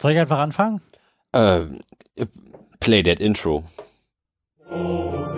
Soll ich einfach anfangen? Äh, play that intro. Ja,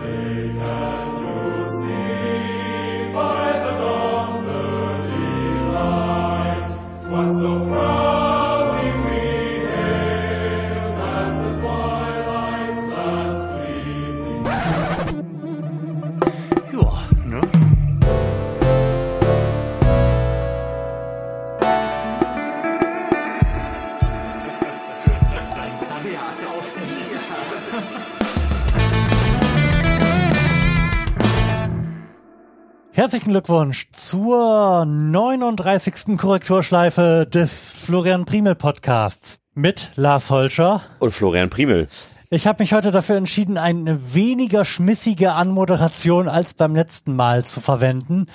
Herzlichen Glückwunsch zur 39. Korrekturschleife des Florian Primel Podcasts mit Lars Holscher. Und Florian Primel. Ich habe mich heute dafür entschieden, eine weniger schmissige Anmoderation als beim letzten Mal zu verwenden,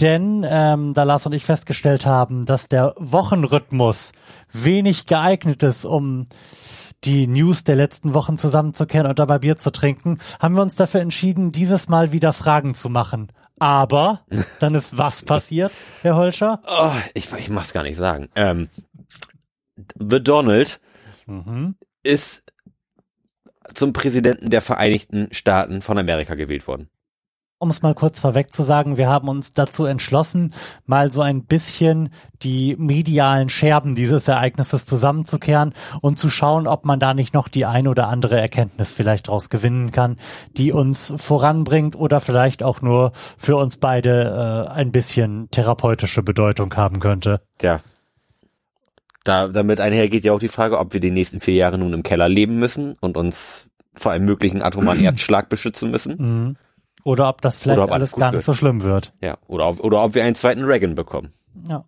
denn ähm, da Lars und ich festgestellt haben, dass der Wochenrhythmus wenig geeignet ist, um die News der letzten Wochen zusammenzukehren und dabei Bier zu trinken, haben wir uns dafür entschieden, dieses Mal wieder Fragen zu machen. Aber dann ist was passiert, Herr Holscher? Oh, ich, ich mach's gar nicht sagen. Ähm, The Donald Mhm. ist zum Präsidenten der Vereinigten Staaten von Amerika gewählt worden. Um es mal kurz vorweg zu sagen, wir haben uns dazu entschlossen, mal so ein bisschen die medialen Scherben dieses Ereignisses zusammenzukehren und zu schauen, ob man da nicht noch die ein oder andere Erkenntnis vielleicht daraus gewinnen kann, die uns voranbringt oder vielleicht auch nur für uns beide äh, ein bisschen therapeutische Bedeutung haben könnte. Tja. Da, damit einhergeht ja auch die Frage, ob wir die nächsten vier Jahre nun im Keller leben müssen und uns vor einem möglichen atomaren Erdschlag beschützen müssen. Mhm. Oder ob das vielleicht ob alles alles gar nicht wird. so schlimm wird. Ja. Oder ob, oder ob wir einen zweiten Reagan bekommen. Ja.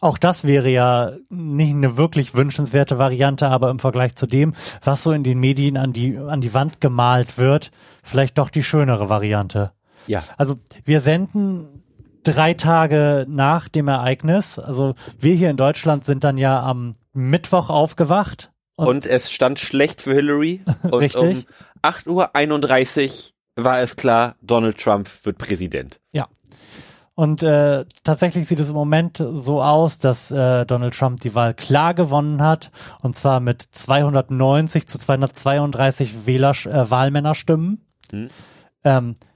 Auch das wäre ja nicht eine wirklich wünschenswerte Variante, aber im Vergleich zu dem, was so in den Medien an die, an die Wand gemalt wird, vielleicht doch die schönere Variante. Ja. Also wir senden drei Tage nach dem Ereignis. Also wir hier in Deutschland sind dann ja am Mittwoch aufgewacht. Und, es stand schlecht für Hillary. Und Richtig. um 8.31 Uhr war es klar, Donald Trump wird Präsident. Ja. Und äh, tatsächlich sieht es im Moment so aus, dass äh, Donald Trump die Wahl klar gewonnen hat. Und zwar mit 290 zu 232 Wähler, äh, Wahlmännerstimmen. Hm. Ähm, äh,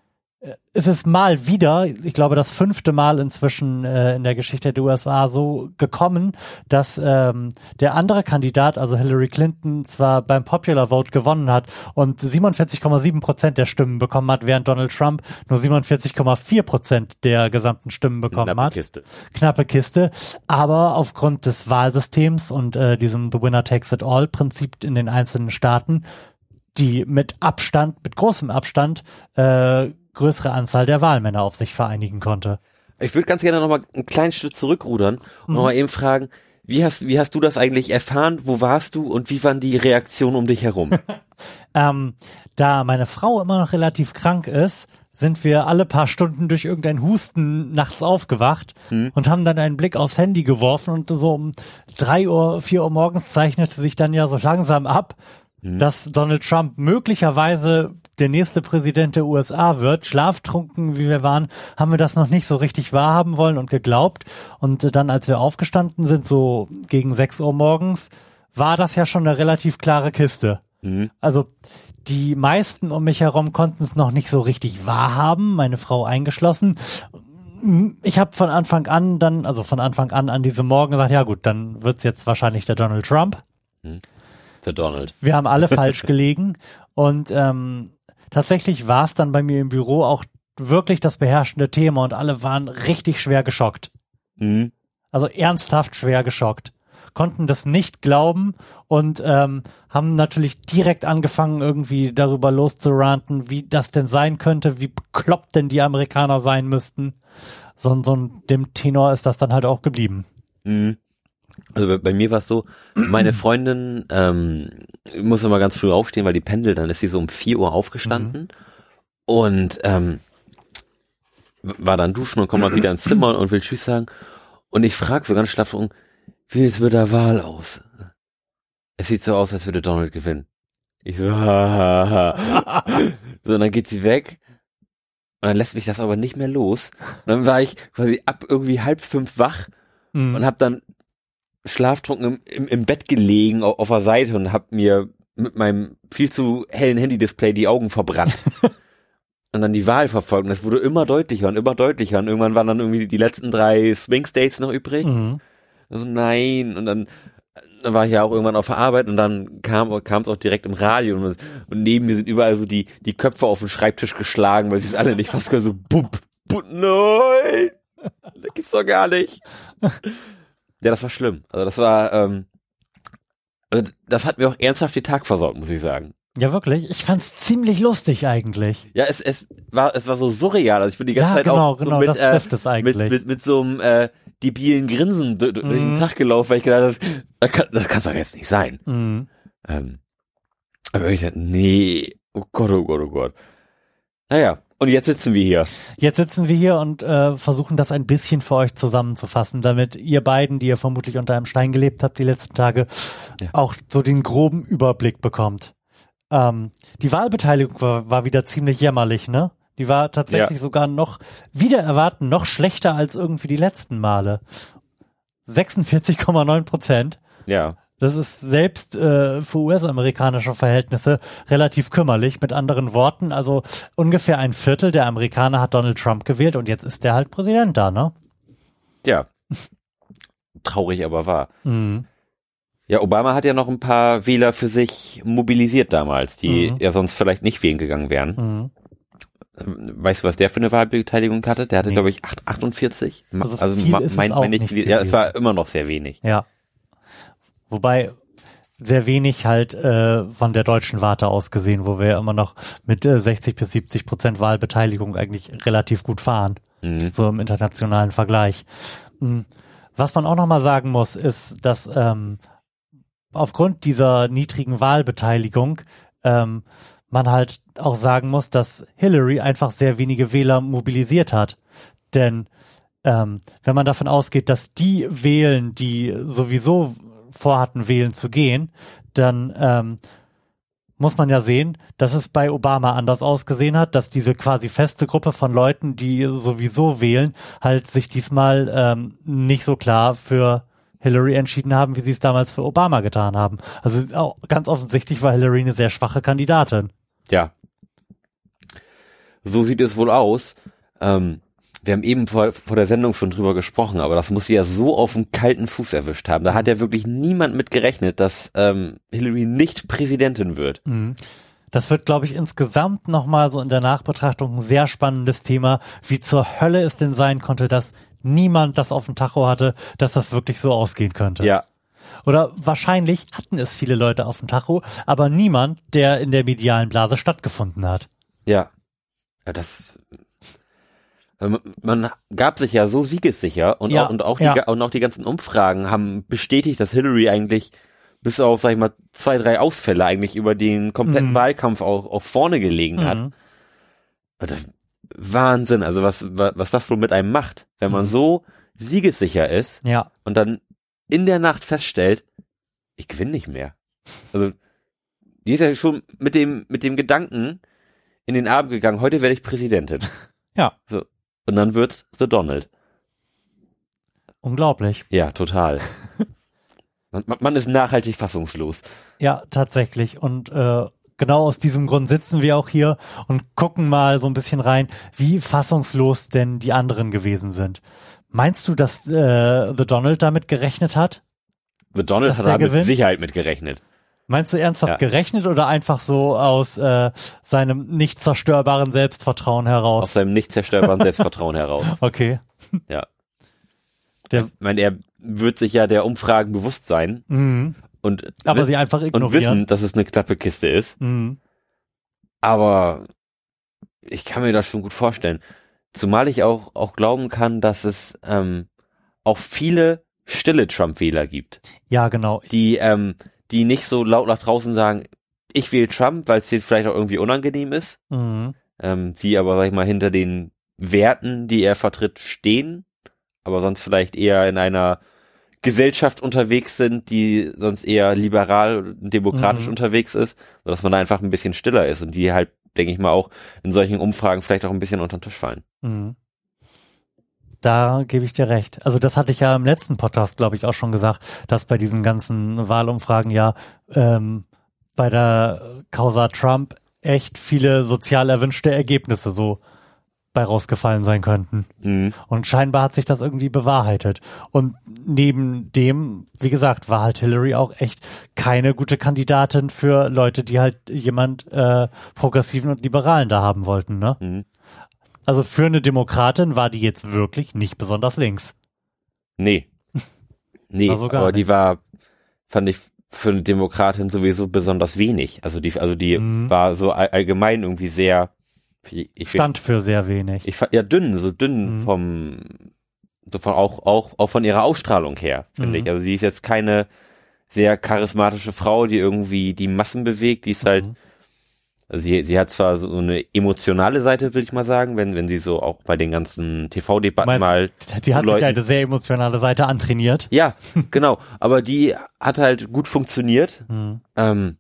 es ist mal wieder, ich glaube, das fünfte Mal inzwischen äh, in der Geschichte der USA so gekommen, dass ähm, der andere Kandidat, also Hillary Clinton, zwar beim Popular Vote gewonnen hat und 47,7 Prozent der Stimmen bekommen hat, während Donald Trump nur 47,4 Prozent der gesamten Stimmen bekommen Knappe hat Kiste. knappe Kiste, aber aufgrund des Wahlsystems und äh, diesem The Winner Takes It All Prinzip in den einzelnen Staaten, die mit Abstand, mit großem Abstand, äh, größere Anzahl der Wahlmänner auf sich vereinigen konnte. Ich würde ganz gerne nochmal einen kleinen Schritt zurückrudern und nochmal eben fragen, wie hast, wie hast du das eigentlich erfahren? Wo warst du und wie waren die Reaktionen um dich herum? Ähm, da meine Frau immer noch relativ krank ist, sind wir alle paar Stunden durch irgendein Husten nachts aufgewacht und haben dann einen Blick aufs Handy geworfen und so um drei Uhr, vier Uhr morgens zeichnete sich dann ja so langsam ab, dass Donald Trump möglicherweise der nächste Präsident der USA wird. Schlaftrunken, wie wir waren, haben wir das noch nicht so richtig wahrhaben wollen und geglaubt. Und dann, als wir aufgestanden sind, so gegen sechs Uhr morgens, war das ja schon eine relativ klare Kiste. Also die meisten um mich herum konnten es noch nicht so richtig wahrhaben, meine Frau eingeschlossen. Ich habe von Anfang an dann, also von Anfang an an diesem Morgen gesagt, ja gut, dann wird's jetzt wahrscheinlich der Donald Trump. Der Donald. Wir haben alle falsch gelegen und ähm, tatsächlich war es dann bei mir im Büro auch wirklich das beherrschende Thema und alle waren richtig schwer geschockt. Mhm. Also ernsthaft schwer geschockt. Konnten das nicht glauben und ähm, haben natürlich direkt angefangen, irgendwie darüber loszuranten, wie das denn sein könnte, wie bekloppt denn die Amerikaner sein müssten. So, so dem Tenor ist das dann halt auch geblieben. Mhm. Also bei, bei mir war es so, meine Freundin ähm, muss immer ganz früh aufstehen, weil die pendelt, dann ist sie so um 4 Uhr aufgestanden und ähm, war dann duschen und kommt mal wieder ins Zimmer und will Tschüss sagen. Und ich frage so ganz schlaff, wie sieht's mit der Wahl aus? Es sieht so aus, als würde Donald gewinnen. Ich so, ha, ha, ha. So, und dann geht sie weg. Und dann lässt mich das aber nicht mehr los. Und dann war ich quasi ab irgendwie halb fünf wach Mhm. und habe dann schlaftrunken im, im, Bett gelegen auf, auf der Seite und hab mir mit meinem viel zu hellen Handy-Display die Augen verbrannt. und dann die Wahl verfolgt. Und es wurde immer deutlicher und immer deutlicher. Und irgendwann waren dann irgendwie die letzten drei Swing States noch übrig. Mhm. Also nein. Und dann, dann war ich ja auch irgendwann auf der Arbeit und dann kam kam es auch direkt im Radio und, und neben mir sind überall so die die Köpfe auf den Schreibtisch geschlagen, weil sie es alle nicht fast so bump, bump, nein, das gibt's doch gar nicht. Ja, das war schlimm. Also das war, ähm, also das hat mir auch ernsthaft den Tag versaut, muss ich sagen. Ja, wirklich. Ich fand's ziemlich lustig eigentlich. Ja, es, es war es war so surreal. Also ich bin die ganze Ja, Zeit genau, auch so genau, mit, das äh, trifft es eigentlich. mit, mit mit so einem äh, debilen Grinsen durch, durch den Mhm. Tag gelaufen, weil ich gedacht habe, das kann das kann's doch jetzt nicht sein. Mhm. Ähm, aber ich dachte, nee, oh Gott, oh Gott, oh Gott. Naja, und jetzt sitzen wir hier. Jetzt sitzen wir hier und äh, versuchen das ein bisschen für euch zusammenzufassen, damit ihr beiden, die ihr vermutlich unter einem Stein gelebt habt die letzten Tage, Ja. auch so den groben Überblick bekommt. Ähm, die Wahlbeteiligung war, war wieder ziemlich jämmerlich, ne? Die war tatsächlich Ja. sogar noch, wieder erwarten, noch schlechter als irgendwie die letzten Male. 46,9 Prozent. Ja. Das ist selbst äh, für US-amerikanische Verhältnisse relativ kümmerlich. Mit anderen Worten, also ungefähr ein Viertel der Amerikaner hat Donald Trump gewählt und jetzt ist der halt Präsident da, ne? Ja. Traurig, aber wahr. Mhm. Ja, Obama hat ja noch ein paar Wähler für sich mobilisiert damals, die Mhm. ja sonst vielleicht nicht wählen gegangen wären. Mhm. Weißt du, was der für eine Wahlbeteiligung hatte? Der hatte, Nee. glaube ich, 8, 48. Ma- Also viel ist es mein, auch mein nicht ja, es war immer noch sehr wenig. Ja. Wobei sehr wenig halt äh, von der deutschen Warte aus gesehen, wo wir ja immer noch mit äh, 60 bis 70 Prozent Wahlbeteiligung eigentlich relativ gut fahren. Mhm. so im internationalen Vergleich. Mm, Was man auch nochmal sagen muss, ist, dass ähm, aufgrund dieser niedrigen Wahlbeteiligung ähm, man halt auch sagen muss, dass Hillary einfach sehr wenige Wähler mobilisiert hat. Denn ähm, wenn man davon ausgeht, dass die wählen, die sowieso vorhatten, wählen zu gehen, dann ähm, muss man ja sehen, dass es bei Obama anders ausgesehen hat, dass diese quasi feste Gruppe von Leuten, die sowieso wählen, halt sich diesmal ähm, nicht so klar für Hillary entschieden haben, wie sie es damals für Obama getan haben. Also ganz offensichtlich war Hillary eine sehr schwache Kandidatin. Ja. So sieht es wohl aus. Ähm, wir haben eben vor, vor der Sendung schon drüber gesprochen, aber das muss sie ja so auf dem kalten Fuß erwischt haben. Da hat ja wirklich niemand mit gerechnet, dass ähm, Hillary nicht Präsidentin wird. Das wird, glaube ich, insgesamt nochmal so in der Nachbetrachtung ein sehr spannendes Thema, wie zur Hölle es denn sein konnte, dass niemand das auf dem Tacho hatte, dass das wirklich so ausgehen könnte. Ja, Oder wahrscheinlich hatten es viele Leute auf dem Tacho, aber niemand, der in der medialen Blase stattgefunden hat. ja. Ja, das. Man gab sich ja so siegessicher und, Ja, auch, und, auch ja. die, und auch die ganzen Umfragen haben bestätigt, dass Hillary eigentlich bis auf, sag ich mal, zwei, drei Ausfälle eigentlich über den kompletten Mhm. Wahlkampf auch, auch vorne gelegen hat. Mhm. Das ist Wahnsinn, also was, was, was das wohl mit einem macht, wenn man Mhm. so siegessicher ist Ja, und dann in der Nacht feststellt, ich gewinne nicht mehr. Also, die ist ja schon mit dem, mit dem Gedanken in den Abend gegangen, heute werde ich Präsidentin. Ja. So. Und dann wird's The Donald. unglaublich. Ja, total. man, man- ist nachhaltig fassungslos. Ja, tatsächlich. Und äh, genau aus diesem Grund sitzen wir auch hier und gucken mal so ein bisschen rein, wie fassungslos denn die anderen gewesen sind. Meinst du, dass äh, The Donald damit gerechnet hat? The Donald Dass hat da mit? Sicherheit mit gerechnet. Meinst du ernsthaft Ja. gerechnet oder einfach so aus äh, seinem nicht zerstörbaren Selbstvertrauen Aus heraus? seinem nicht zerstörbaren Selbstvertrauen heraus. Okay. Ja. Der, Ich meine, er wird sich ja der Umfragen bewusst sein mhm. und, Aber sie einfach und ignorieren. wissen, dass es eine knappe Kiste ist. Mhm. Aber ich kann mir das schon gut vorstellen. Zumal ich auch, auch glauben kann, dass es ähm, auch viele stille Trump-Wähler gibt, Ja, genau. die, ähm, die nicht so laut nach draußen sagen, ich wähle Trump, weil es denen vielleicht auch irgendwie unangenehm ist, Mhm. ähm, die aber, sag ich mal, hinter den Werten, die er vertritt, stehen, aber sonst vielleicht eher in einer Gesellschaft unterwegs sind, die sonst eher liberal und demokratisch Mhm. unterwegs ist, sodass man da einfach ein bisschen stiller ist und die halt, denke ich mal, auch in solchen Umfragen vielleicht auch ein bisschen unter den Tisch fallen. Mhm. Da gebe ich dir recht. Also das hatte ich ja im letzten Podcast, glaube ich, auch schon gesagt, dass bei diesen ganzen Wahlumfragen ja ähm, bei der Causa Trump echt viele sozial erwünschte Ergebnisse so bei rausgefallen sein könnten. Mhm. Und scheinbar hat sich das irgendwie bewahrheitet. Und neben dem, wie gesagt, war halt Hillary auch echt keine gute Kandidatin für Leute, die halt jemand äh, Progressiven und Liberalen da haben wollten. Ne? Mhm. Also für eine Demokratin war die jetzt wirklich nicht besonders links. Nee. Nee, Also aber die nicht. war, fand ich für eine Demokratin sowieso besonders wenig. Also die, also die Mhm. war so all, allgemein irgendwie sehr, ich, Stand für sehr wenig. ich fand, ja dünn, so dünn Mhm. vom, so von auch, auch, auch von ihrer Ausstrahlung her, finde Mhm. ich. Also sie ist jetzt keine sehr charismatische Frau, die irgendwie die Massen bewegt, die ist halt, Mhm. Sie, sie hat zwar so eine emotionale Seite, will ich mal sagen, wenn, wenn sie so auch bei den ganzen TV-Debatten mal sie hat sich Leuten- eine sehr emotionale Seite antrainiert. Ja, genau. Aber die hat halt gut funktioniert. Mhm. Ähm,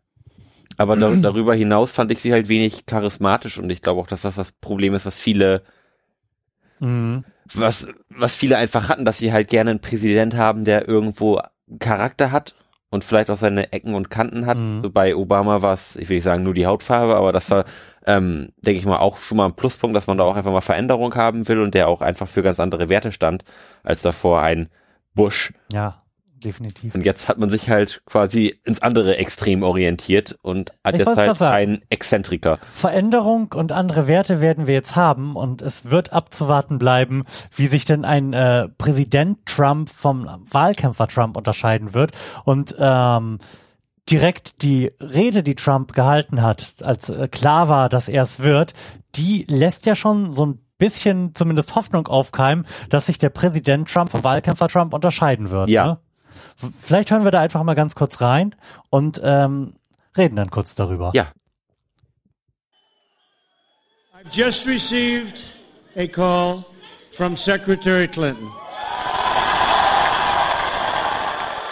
aber da, darüber hinaus fand ich sie halt wenig charismatisch und ich glaube auch, dass das das Problem ist, was viele, Mhm. was, was viele einfach hatten, dass sie halt gerne einen Präsident haben, der irgendwo Charakter hat und vielleicht auch seine Ecken und Kanten hat. Mhm. So bei Obama war es, ich will nicht sagen nur die Hautfarbe, aber das war, ähm, denke ich mal, auch schon mal ein Pluspunkt, dass man da auch einfach mal Veränderung haben will und der auch einfach für ganz andere Werte stand, als davor ein Bush, Ja, definitiv. Und jetzt hat man sich halt quasi ins andere Extrem orientiert und hat Ich jetzt halt einen Exzentriker. Veränderung und andere Werte werden wir jetzt haben und es wird abzuwarten bleiben, wie sich denn ein äh, Präsident Trump vom Wahlkämpfer Trump unterscheiden wird und ähm, direkt die Rede, die Trump gehalten hat, als äh, klar war, dass er es wird, die lässt ja schon so ein bisschen zumindest Hoffnung aufkeimen, dass sich der Präsident Trump vom Wahlkämpfer Trump unterscheiden wird. Ja. Ne? Vielleicht hören wir da einfach mal ganz kurz rein und ähm, reden dann kurz darüber. Ja, I've just received a call from Secretary Clinton.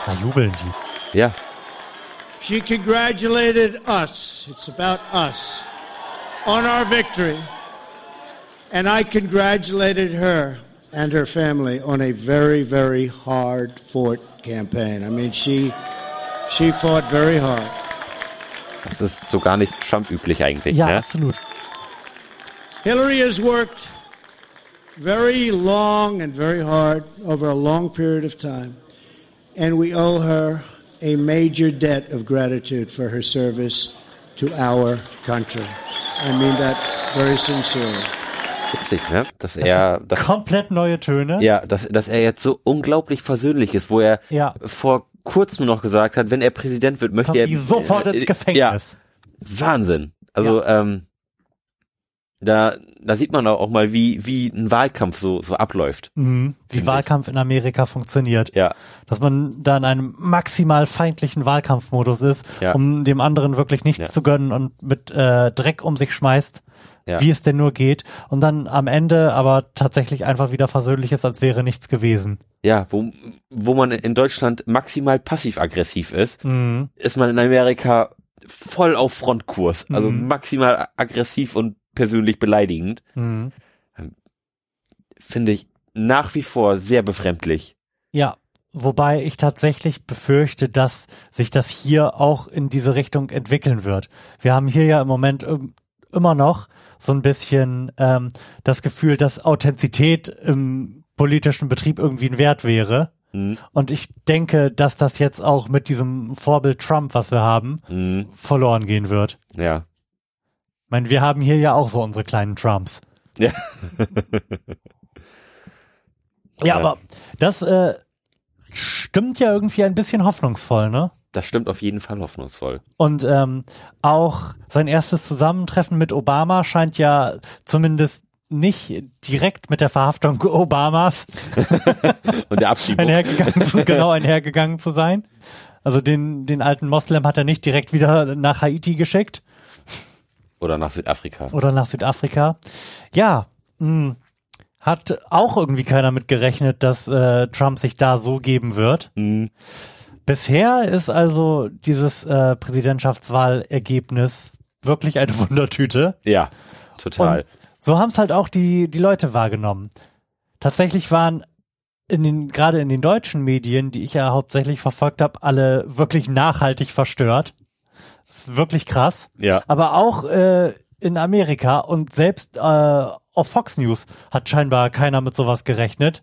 Da jubeln die. ja, She congratulated us, it's about us, on our victory. And I congratulated her and her family on a very, very hard fought campaign. I mean, she, she fought very hard. das ist so gar nicht Trump-üblich eigentlich. Ja, ne? absolut. Hillary has worked very long and very hard over a long period of time, and we owe her a major debt of gratitude for her service to our country. I mean that very sincerely. Witzig, ne? Dass er, dass, Komplett neue Töne. ja, dass, dass er jetzt so unglaublich versöhnlich ist, wo er Ja. vor kurzem noch gesagt hat, wenn er Präsident wird, möchte Kommt er die sofort äh, ins Ja, Gefängnis. Wahnsinn. Also ähm, da, da sieht man auch mal, wie wie ein Wahlkampf so so abläuft. Mhm. Wie Wahlkampf in Amerika funktioniert. Ja, Dass man da in einem maximal feindlichen Wahlkampfmodus ist, Ja. um dem anderen wirklich nichts Ja. zu gönnen und mit äh, Dreck um sich schmeißt, Ja. wie es denn nur geht. Und dann am Ende aber tatsächlich einfach wieder versöhnlich ist, als wäre nichts gewesen. ja, wo wo man in Deutschland maximal passiv-aggressiv ist, Mhm. ist man in Amerika voll auf Frontkurs, also Mhm. maximal aggressiv und persönlich beleidigend. Mhm. Finde ich nach wie vor sehr befremdlich. Ja, wobei ich tatsächlich befürchte, dass sich das hier auch in diese Richtung entwickeln wird. Wir haben hier ja im Moment ähm, immer noch so ein bisschen ähm, das Gefühl, dass Authentizität im politischen Betrieb irgendwie ein Wert wäre. Mhm. Und ich denke, dass das jetzt auch mit diesem Vorbild Trump, was wir haben, Mhm. verloren gehen wird. Ja. Ich meine, wir haben hier ja auch so unsere kleinen Trumps. Ja. Ja, Ja. aber das äh, stimmt ja irgendwie ein bisschen hoffnungsvoll, ne? Das stimmt auf jeden Fall hoffnungsvoll. Und ähm, auch sein erstes Zusammentreffen mit Obama scheint ja zumindest nicht direkt mit der Verhaftung Obamas Und der Abschiebung. einhergegangen zu, genau einhergegangen zu sein. Also den, den alten Moslem hat er nicht direkt wieder nach Haiti geschickt Oder nach Südafrika. oder nach Südafrika. Ja, mh, hat auch irgendwie keiner mit gerechnet, dass äh, Trump sich da so geben wird. Mhm. Bisher ist also dieses äh, Präsidentschaftswahlergebnis wirklich eine Wundertüte. Ja, total. Und so haben es halt auch die, die Leute wahrgenommen. tatsächlich waren in den, gerade in den deutschen Medien, die ich ja hauptsächlich verfolgt habe, alle wirklich nachhaltig verstört. Das ist wirklich krass. Ja. Aber auch äh, in Amerika und selbst äh, auf Fox News hat scheinbar keiner mit sowas gerechnet.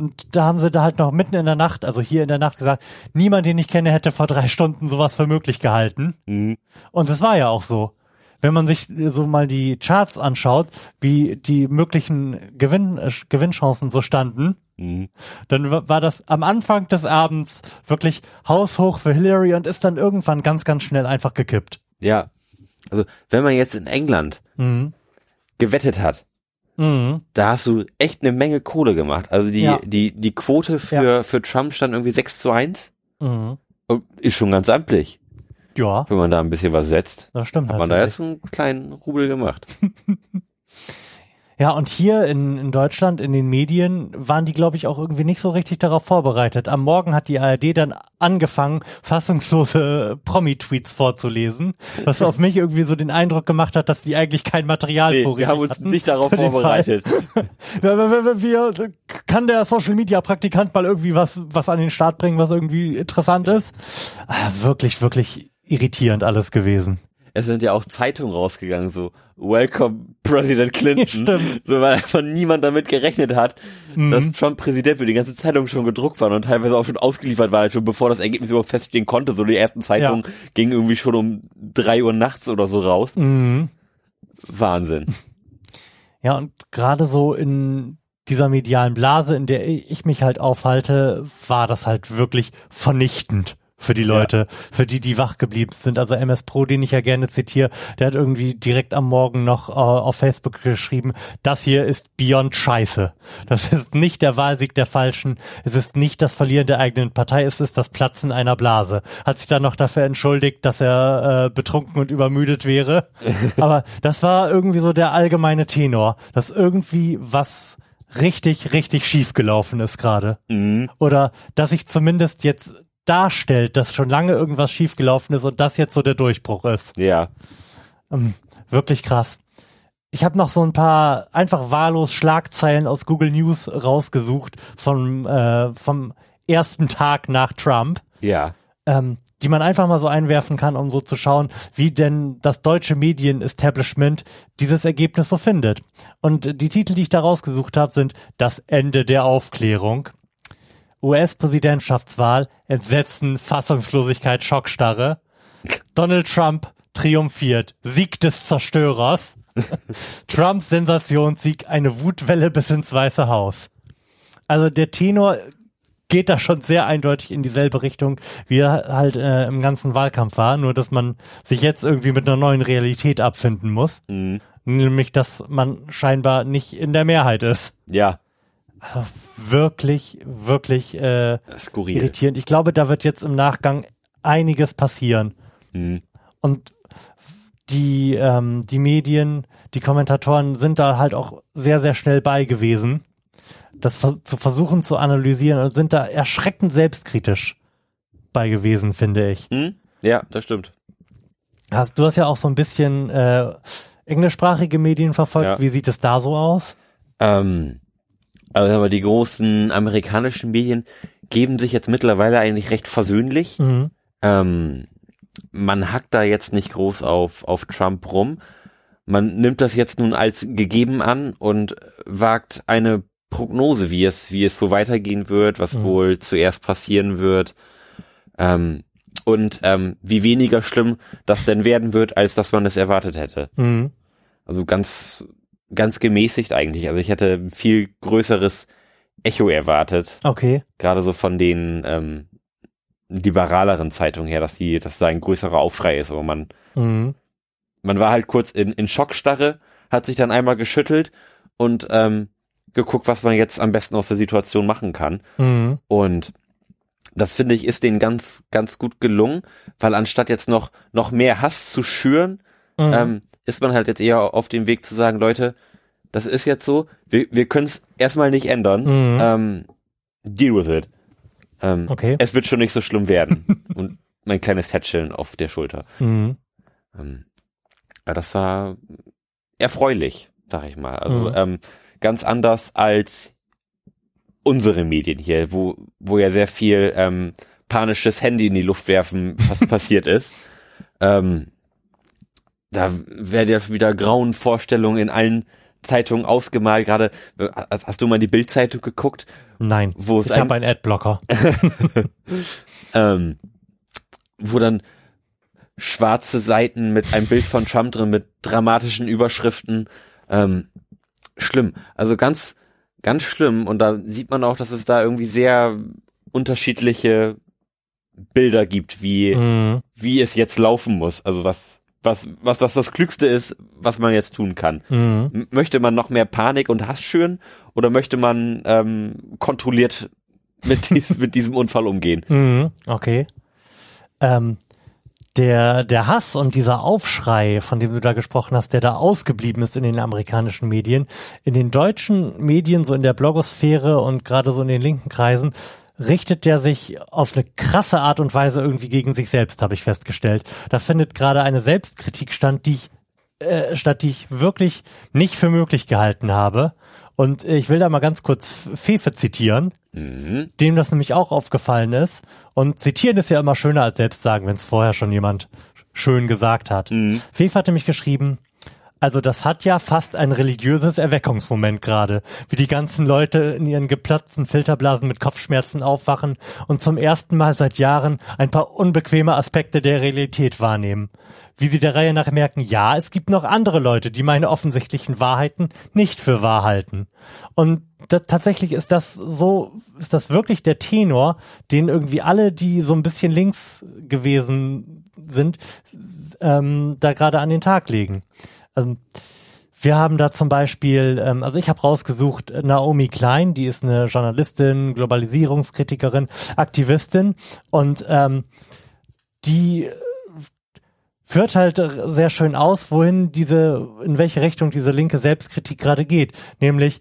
Und da haben sie da halt noch mitten in der Nacht, also hier in der Nacht gesagt, niemand, den ich kenne, hätte vor drei Stunden sowas für möglich gehalten. Mhm. Und es war ja auch so. Wenn man sich so mal die Charts anschaut, wie die möglichen Gewinn, äh, Gewinnchancen so standen, Mhm. dann wa- war das am Anfang des Abends wirklich haushoch für Hillary und ist dann irgendwann ganz, ganz schnell einfach gekippt. Ja. Also, wenn man jetzt in England Mhm. gewettet hat, Mhm. da hast du echt eine Menge Kohle gemacht. Also die, Ja. die, die Quote für, für Trump stand irgendwie 6 zu 1. Mhm. Ist schon ganz amtlich, Ja, wenn man da ein bisschen was setzt. das stimmt. Hat man da jetzt einen kleinen Rubel gemacht. Ja, und hier in, in Deutschland, in den Medien, waren die, glaube ich, auch irgendwie nicht so richtig darauf vorbereitet. Am Morgen hat die ARD dann angefangen, fassungslose Promi-Tweets vorzulesen, was auf mich irgendwie so den Eindruck gemacht hat, dass die eigentlich kein Material Nee, wir haben uns nicht darauf vorbereitet. Fall. Wir, wir, wir, wir, kann der Social-Media-Praktikant mal irgendwie was, was an den Start bringen, was irgendwie interessant ist? Ah, wirklich, wirklich irritierend alles gewesen. Es sind ja auch Zeitungen rausgegangen, so Welcome President Clinton. Stimmt. So weil einfach niemand damit gerechnet hat, dass Trump Präsident wird. Die ganze Zeitung schon gedruckt waren und teilweise auch schon ausgeliefert war, schon bevor das Ergebnis überhaupt feststehen konnte. So die ersten Zeitungen gingen irgendwie schon um drei Uhr nachts oder so raus. Mhm. Wahnsinn. Ja, und gerade so in dieser medialen Blase, in der ich mich halt aufhalte, war das halt wirklich vernichtend für die Leute, für die, die wach geblieben sind. Also MS Pro, den ich ja gerne zitiere, der hat irgendwie direkt am Morgen noch äh, auf Facebook geschrieben, das hier ist Beyond Scheiße. Das ist nicht der Wahlsieg der Falschen, es ist nicht das Verlieren der eigenen Partei, es ist das Platzen einer Blase. Hat sich dann noch dafür entschuldigt, dass er äh, betrunken und übermüdet wäre. Aber das war irgendwie so der allgemeine Tenor, dass irgendwie was richtig, richtig schief gelaufen ist gerade. Mhm. Oder dass sich zumindest jetzt darstellt, dass schon lange irgendwas schiefgelaufen ist und das jetzt so der Durchbruch ist. Ja. Ähm, wirklich krass. Ich habe noch so ein paar einfach wahllos Schlagzeilen aus Google News rausgesucht vom, äh, vom ersten Tag nach Trump, Ja. ähm, die man einfach mal so einwerfen kann, um so zu schauen, wie denn das deutsche Medienestablishment dieses Ergebnis so findet. Und die Titel, die ich da rausgesucht habe, sind Das Ende der Aufklärung, US-Präsidentschaftswahl, Entsetzen, Fassungslosigkeit, Schockstarre, Donald Trump triumphiert, Sieg des Zerstörers, Trumps Sensationssieg, eine Wutwelle bis ins Weiße Haus. Also der Tenor geht da schon sehr eindeutig in dieselbe Richtung, wie er halt äh, im ganzen Wahlkampf war, nur dass man sich jetzt irgendwie mit einer neuen Realität abfinden muss, Mhm. nämlich dass man scheinbar nicht in der Mehrheit ist. Ja. Wirklich, wirklich äh, Skurril. irritierend. Ich glaube, da wird jetzt im Nachgang einiges passieren. Mhm. Und die, ähm, die Medien, die Kommentatoren sind da halt auch sehr, sehr schnell bei gewesen, das vers zu versuchen zu analysieren und sind da erschreckend selbstkritisch bei gewesen, finde ich. Mhm. Ja, das stimmt. Hast, du hast ja auch so ein bisschen äh, englischsprachige Medien verfolgt. Ja. Wie sieht es da so aus? Ähm, aber die großen amerikanischen Medien geben sich jetzt mittlerweile eigentlich recht versöhnlich. Mhm. Ähm, man hackt da jetzt nicht groß auf, auf Trump rum. Man nimmt das jetzt nun als gegeben an und wagt eine Prognose, wie es, wie es wohl weitergehen wird, was Mhm. wohl zuerst passieren wird. Ähm, und ähm, wie weniger schlimm das denn werden wird, als dass man es erwartet hätte. Mhm. Also ganz, ganz gemäßigt eigentlich. Also ich hätte viel größeres Echo erwartet, Okay. gerade so von den ähm, liberaleren Zeitungen her, dass die, dass da ein größerer Aufschrei ist. Aber man, Mhm. man war halt kurz in, in Schockstarre, hat sich dann einmal geschüttelt und ähm, geguckt, was man jetzt am besten aus der Situation machen kann. Mhm. Und das finde ich ist denen ganz, ganz gut gelungen, weil anstatt jetzt noch, noch mehr Hass zu schüren, Mhm. ähm, ist man halt jetzt eher auf dem Weg zu sagen, Leute, das ist jetzt so, wir, wir können es erstmal nicht ändern. Mhm. Ähm, deal with it. Ähm, Okay. Es wird schon nicht so schlimm werden. Und mein kleines Tätscheln auf der Schulter. Mhm. Ähm, ja, das war erfreulich, sag ich mal. Also Mhm. ähm, ganz anders als unsere Medien hier, wo, wo ja sehr viel ähm, panisches Handy in die Luft werfen, was passiert ist. Ähm, da werden ja wieder grauen Vorstellungen in allen Zeitungen ausgemalt. Gerade äh, hast du mal in die Bildzeitung geguckt? Nein, Wo ich ein- habe einen Adblocker. ähm, wo dann schwarze Seiten mit einem Bild von Trump drin, mit dramatischen Überschriften. Ähm, schlimm. Also ganz, ganz schlimm. Und da sieht man auch, dass es da irgendwie sehr unterschiedliche Bilder gibt, wie, Mhm. wie es jetzt laufen muss. Also was, was, was, was das Klügste ist, was man jetzt tun kann. Mhm. Möchte man noch mehr Panik und Hass schüren oder möchte man ähm, kontrolliert mit, dies, mit diesem Unfall umgehen? Mhm. Okay. Ähm, der, der Hass und dieser Aufschrei, von dem du da gesprochen hast, der da ausgeblieben ist in den amerikanischen Medien, in den deutschen Medien, so in der Blogosphäre und gerade so in den linken Kreisen, richtet der sich auf eine krasse Art und Weise irgendwie gegen sich selbst, habe ich festgestellt. Da findet gerade eine Selbstkritik stand, die ich, äh, statt, die ich wirklich nicht für möglich gehalten habe. Und ich will da mal ganz kurz Fefe zitieren dem das nämlich auch aufgefallen ist. Und zitieren ist ja immer schöner als selbst sagen, wenn es vorher schon jemand schön gesagt hat. Mhm. Fefe hat nämlich geschrieben, also das hat ja fast ein religiöses Erweckungsmoment gerade, wie die ganzen Leute in ihren geplatzten Filterblasen mit Kopfschmerzen aufwachen und zum ersten Mal seit Jahren ein paar unbequeme Aspekte der Realität wahrnehmen. Wie sie der Reihe nach merken, ja, es gibt noch andere Leute, die meine offensichtlichen Wahrheiten nicht für wahr halten. Und tatsächlich ist das so, ist das wirklich der Tenor, den irgendwie alle, die so ein bisschen links gewesen sind, ähm, da gerade an den Tag legen. Ähm, wir haben da zum Beispiel, ähm, also ich habe rausgesucht, äh, Naomi Klein, die ist eine Journalistin, Globalisierungskritikerin, Aktivistin und ähm, die führt halt äh, sehr schön aus, wohin diese, in welche Richtung diese linke Selbstkritik gerade geht. Nämlich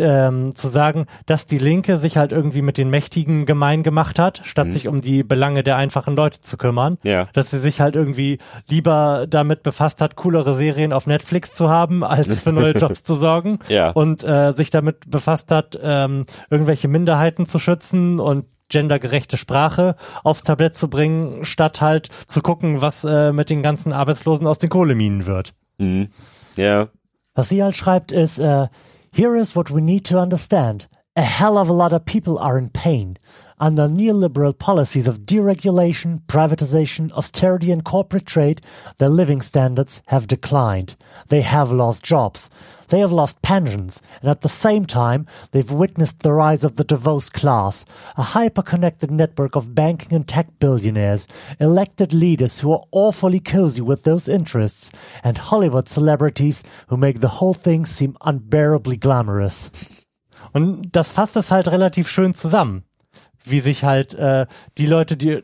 ähm, zu sagen, dass die Linke sich halt irgendwie mit den Mächtigen gemein gemacht hat, statt sich um die Belange der einfachen Leute zu kümmern. Ja. Dass sie sich halt irgendwie lieber damit befasst hat, coolere Serien auf Netflix zu haben, als für neue Jobs zu sorgen. Ja. Und äh, sich damit befasst hat, ähm, irgendwelche Minderheiten zu schützen und gendergerechte Sprache aufs Tablett zu bringen, statt halt zu gucken, was äh, mit den ganzen Arbeitslosen aus den Kohleminen wird. Mhm. Ja. Was sie halt schreibt ist, uh, here is what we need to understand. A hell of a lot of people are in pain. Under neoliberal policies of deregulation, privatization, austerity and corporate trade, their living standards have declined. They have lost jobs. They have lost pensions. And at the same time, they've witnessed the rise of the Davos class, a hyper-connected network of banking and tech billionaires, elected leaders who are awfully cozy with those interests, and Hollywood celebrities who make the whole thing seem unbearably glamorous. Und das fasst es halt relativ schön zusammen, wie sich halt äh, die Leute, die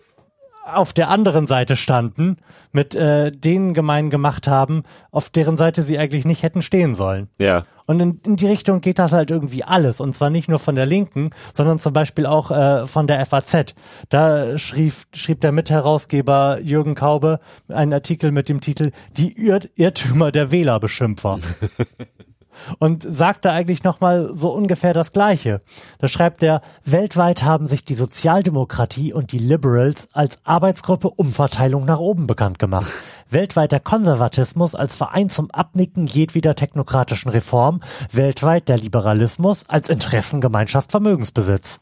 auf der anderen Seite standen, mit äh, denen gemein gemacht haben, auf deren Seite sie eigentlich nicht hätten stehen sollen. Ja. Und in, in die Richtung geht das halt irgendwie alles. Und zwar nicht nur von der Linken, sondern zum Beispiel auch äh, von der FAZ. Da schrieb, schrieb der Mitherausgeber Jürgen Kaube einen Artikel mit dem Titel Die Irr Irrtümer der Wählerbeschimpfer. Und sagt da eigentlich nochmal so ungefähr das Gleiche. Da schreibt er, Weltweit haben sich die Sozialdemokratie und die Liberals als Arbeitsgruppe Umverteilung nach oben bekannt gemacht. Weltweit der Konservatismus als Verein zum Abnicken jedweder technokratischen Reform. Weltweit der Liberalismus als Interessengemeinschaft Vermögensbesitz.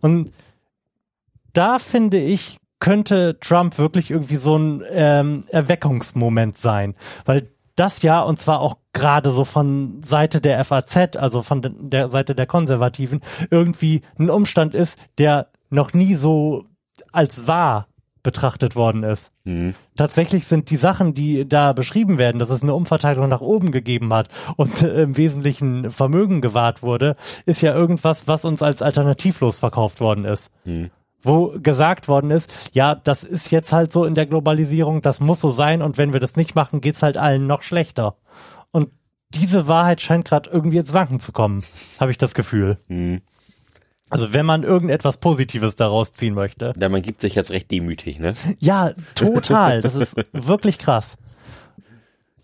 Und da finde ich, könnte Trump wirklich irgendwie so ein ähm, Erweckungsmoment sein. Weil das ja, und zwar auch gerade so von Seite der FAZ, also von de- der Seite der Konservativen, irgendwie ein Umstand ist, der noch nie so als wahr betrachtet worden ist. Tatsächlich sind die Sachen, die da beschrieben werden, dass es eine Umverteilung nach oben gegeben hat und äh, im Wesentlichen Vermögen gewahrt wurde, ist ja irgendwas, was uns als alternativlos verkauft worden ist. Wo gesagt worden ist, ja, das ist jetzt halt so in der Globalisierung, das muss so sein und wenn wir das nicht machen, geht's halt allen noch schlechter. Und diese Wahrheit scheint gerade irgendwie ins Wanken zu kommen, habe ich das Gefühl. Also wenn man irgendetwas Positives daraus ziehen möchte. Ja, man gibt sich jetzt recht demütig, ne? Ja, total. Das ist wirklich krass.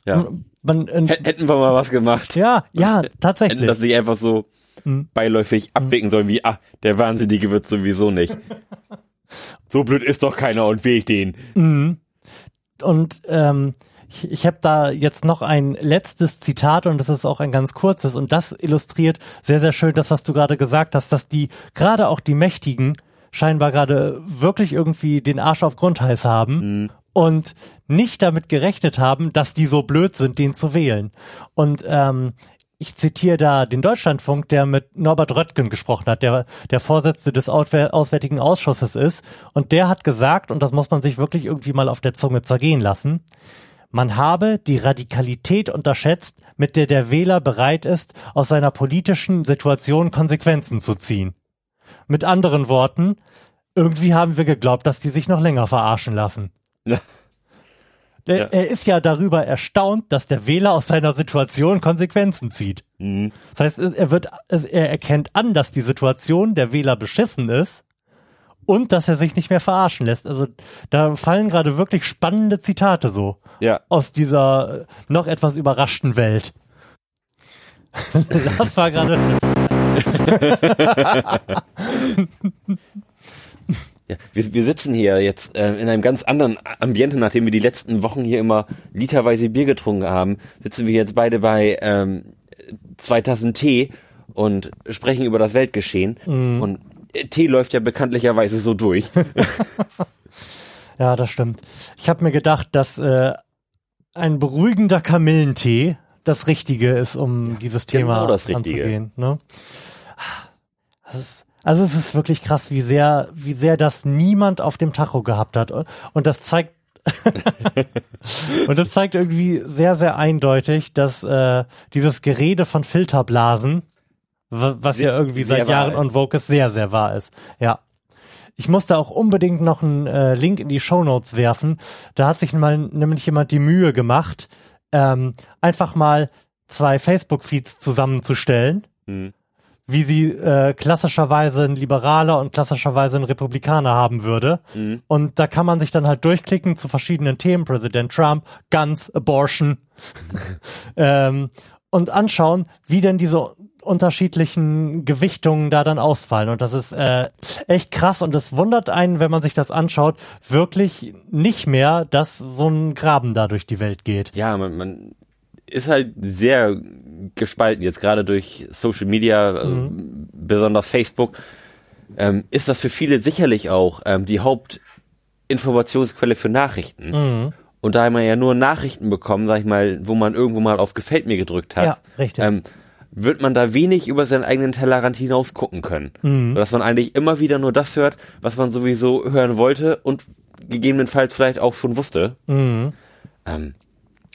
Ja. Man, äh, Hätten wir mal was gemacht. ja, ja, Hätten tatsächlich. das nicht einfach so Hm. beiläufig abwinken sollen, wie, ah, der Wahnsinnige wird sowieso nicht. so blöd ist doch keiner und will ich den. Und ähm, ich, ich habe da jetzt noch ein letztes Zitat und das ist auch ein ganz kurzes und das illustriert sehr, sehr schön das, was du gerade gesagt hast, dass die, gerade auch die Mächtigen, scheinbar gerade wirklich irgendwie den Arsch auf Grundheiß haben und nicht damit gerechnet haben, dass die so blöd sind, den zu wählen. Und ähm, ich zitiere da den Deutschlandfunk, der mit Norbert Röttgen gesprochen hat, der der Vorsitzende des Auswär Auswärtigen Ausschusses ist. Und der hat gesagt, und das muss man sich wirklich irgendwie mal auf der Zunge zergehen lassen, man habe die Radikalität unterschätzt, mit der der Wähler bereit ist, aus seiner politischen Situation Konsequenzen zu ziehen. Mit anderen Worten, irgendwie haben wir geglaubt, dass die sich noch länger verarschen lassen. Der, Ja. Er ist ja darüber erstaunt, dass der Wähler aus seiner Situation Konsequenzen zieht. Mhm. Das heißt, er wird, er erkennt an, dass die Situation der Wähler beschissen ist und dass er sich nicht mehr verarschen lässt. Also da fallen gerade wirklich spannende Zitate so Ja. aus dieser äh, noch etwas überraschten Welt. das war gerade. Ja, wir, wir sitzen hier jetzt äh, in einem ganz anderen Ambiente, nachdem wir die letzten Wochen hier immer literweise Bier getrunken haben, sitzen wir jetzt beide bei ähm, zwei Tassen Tee und sprechen über das Weltgeschehen. Und äh, Tee läuft ja bekanntlicherweise so durch. Ja, das stimmt. Ich habe mir gedacht, dass äh, ein beruhigender Kamillentee das Richtige ist, um dieses Thema genau das Richtige. anzugehen. Ne? Das ist, also es ist wirklich krass, wie sehr, wie sehr das niemand auf dem Tacho gehabt hat. Und das zeigt und das zeigt irgendwie sehr, sehr eindeutig, dass äh, dieses Gerede von Filterblasen, wa- was ja irgendwie sehr seit Jahren on Vogue ist, sehr, sehr wahr ist. Ja. Ich musste auch unbedingt noch einen äh, Link in die Shownotes werfen. Da hat sich mal nämlich jemand die Mühe gemacht, ähm, einfach mal zwei Facebook-Feeds zusammenzustellen, Hm. Wie sie äh, klassischerweise ein Liberaler und klassischerweise ein Republikaner haben würde. Mhm. Und da kann man sich dann halt durchklicken zu verschiedenen Themen, Präsident Trump, Guns, Abortion, ähm, und anschauen, wie denn diese unterschiedlichen Gewichtungen da dann ausfallen. Und das ist äh, echt krass und es wundert einen, wenn man sich das anschaut, wirklich nicht mehr, dass so ein Graben da durch die Welt geht. ja, man, man ist halt sehr gespalten, jetzt gerade durch Social Media, also besonders Facebook, ähm, ist das für viele sicherlich auch ähm, die Hauptinformationsquelle für Nachrichten. Mhm. Und da man ja nur Nachrichten bekommen, sag ich mal, wo man irgendwo mal auf Gefällt mir gedrückt hat, Ja, richtig. Ähm, wird man da wenig über seinen eigenen Tellerrand hinaus gucken können. Mhm. Sodass man eigentlich immer wieder nur das hört, was man sowieso hören wollte und gegebenenfalls vielleicht auch schon wusste. Mhm. Ähm,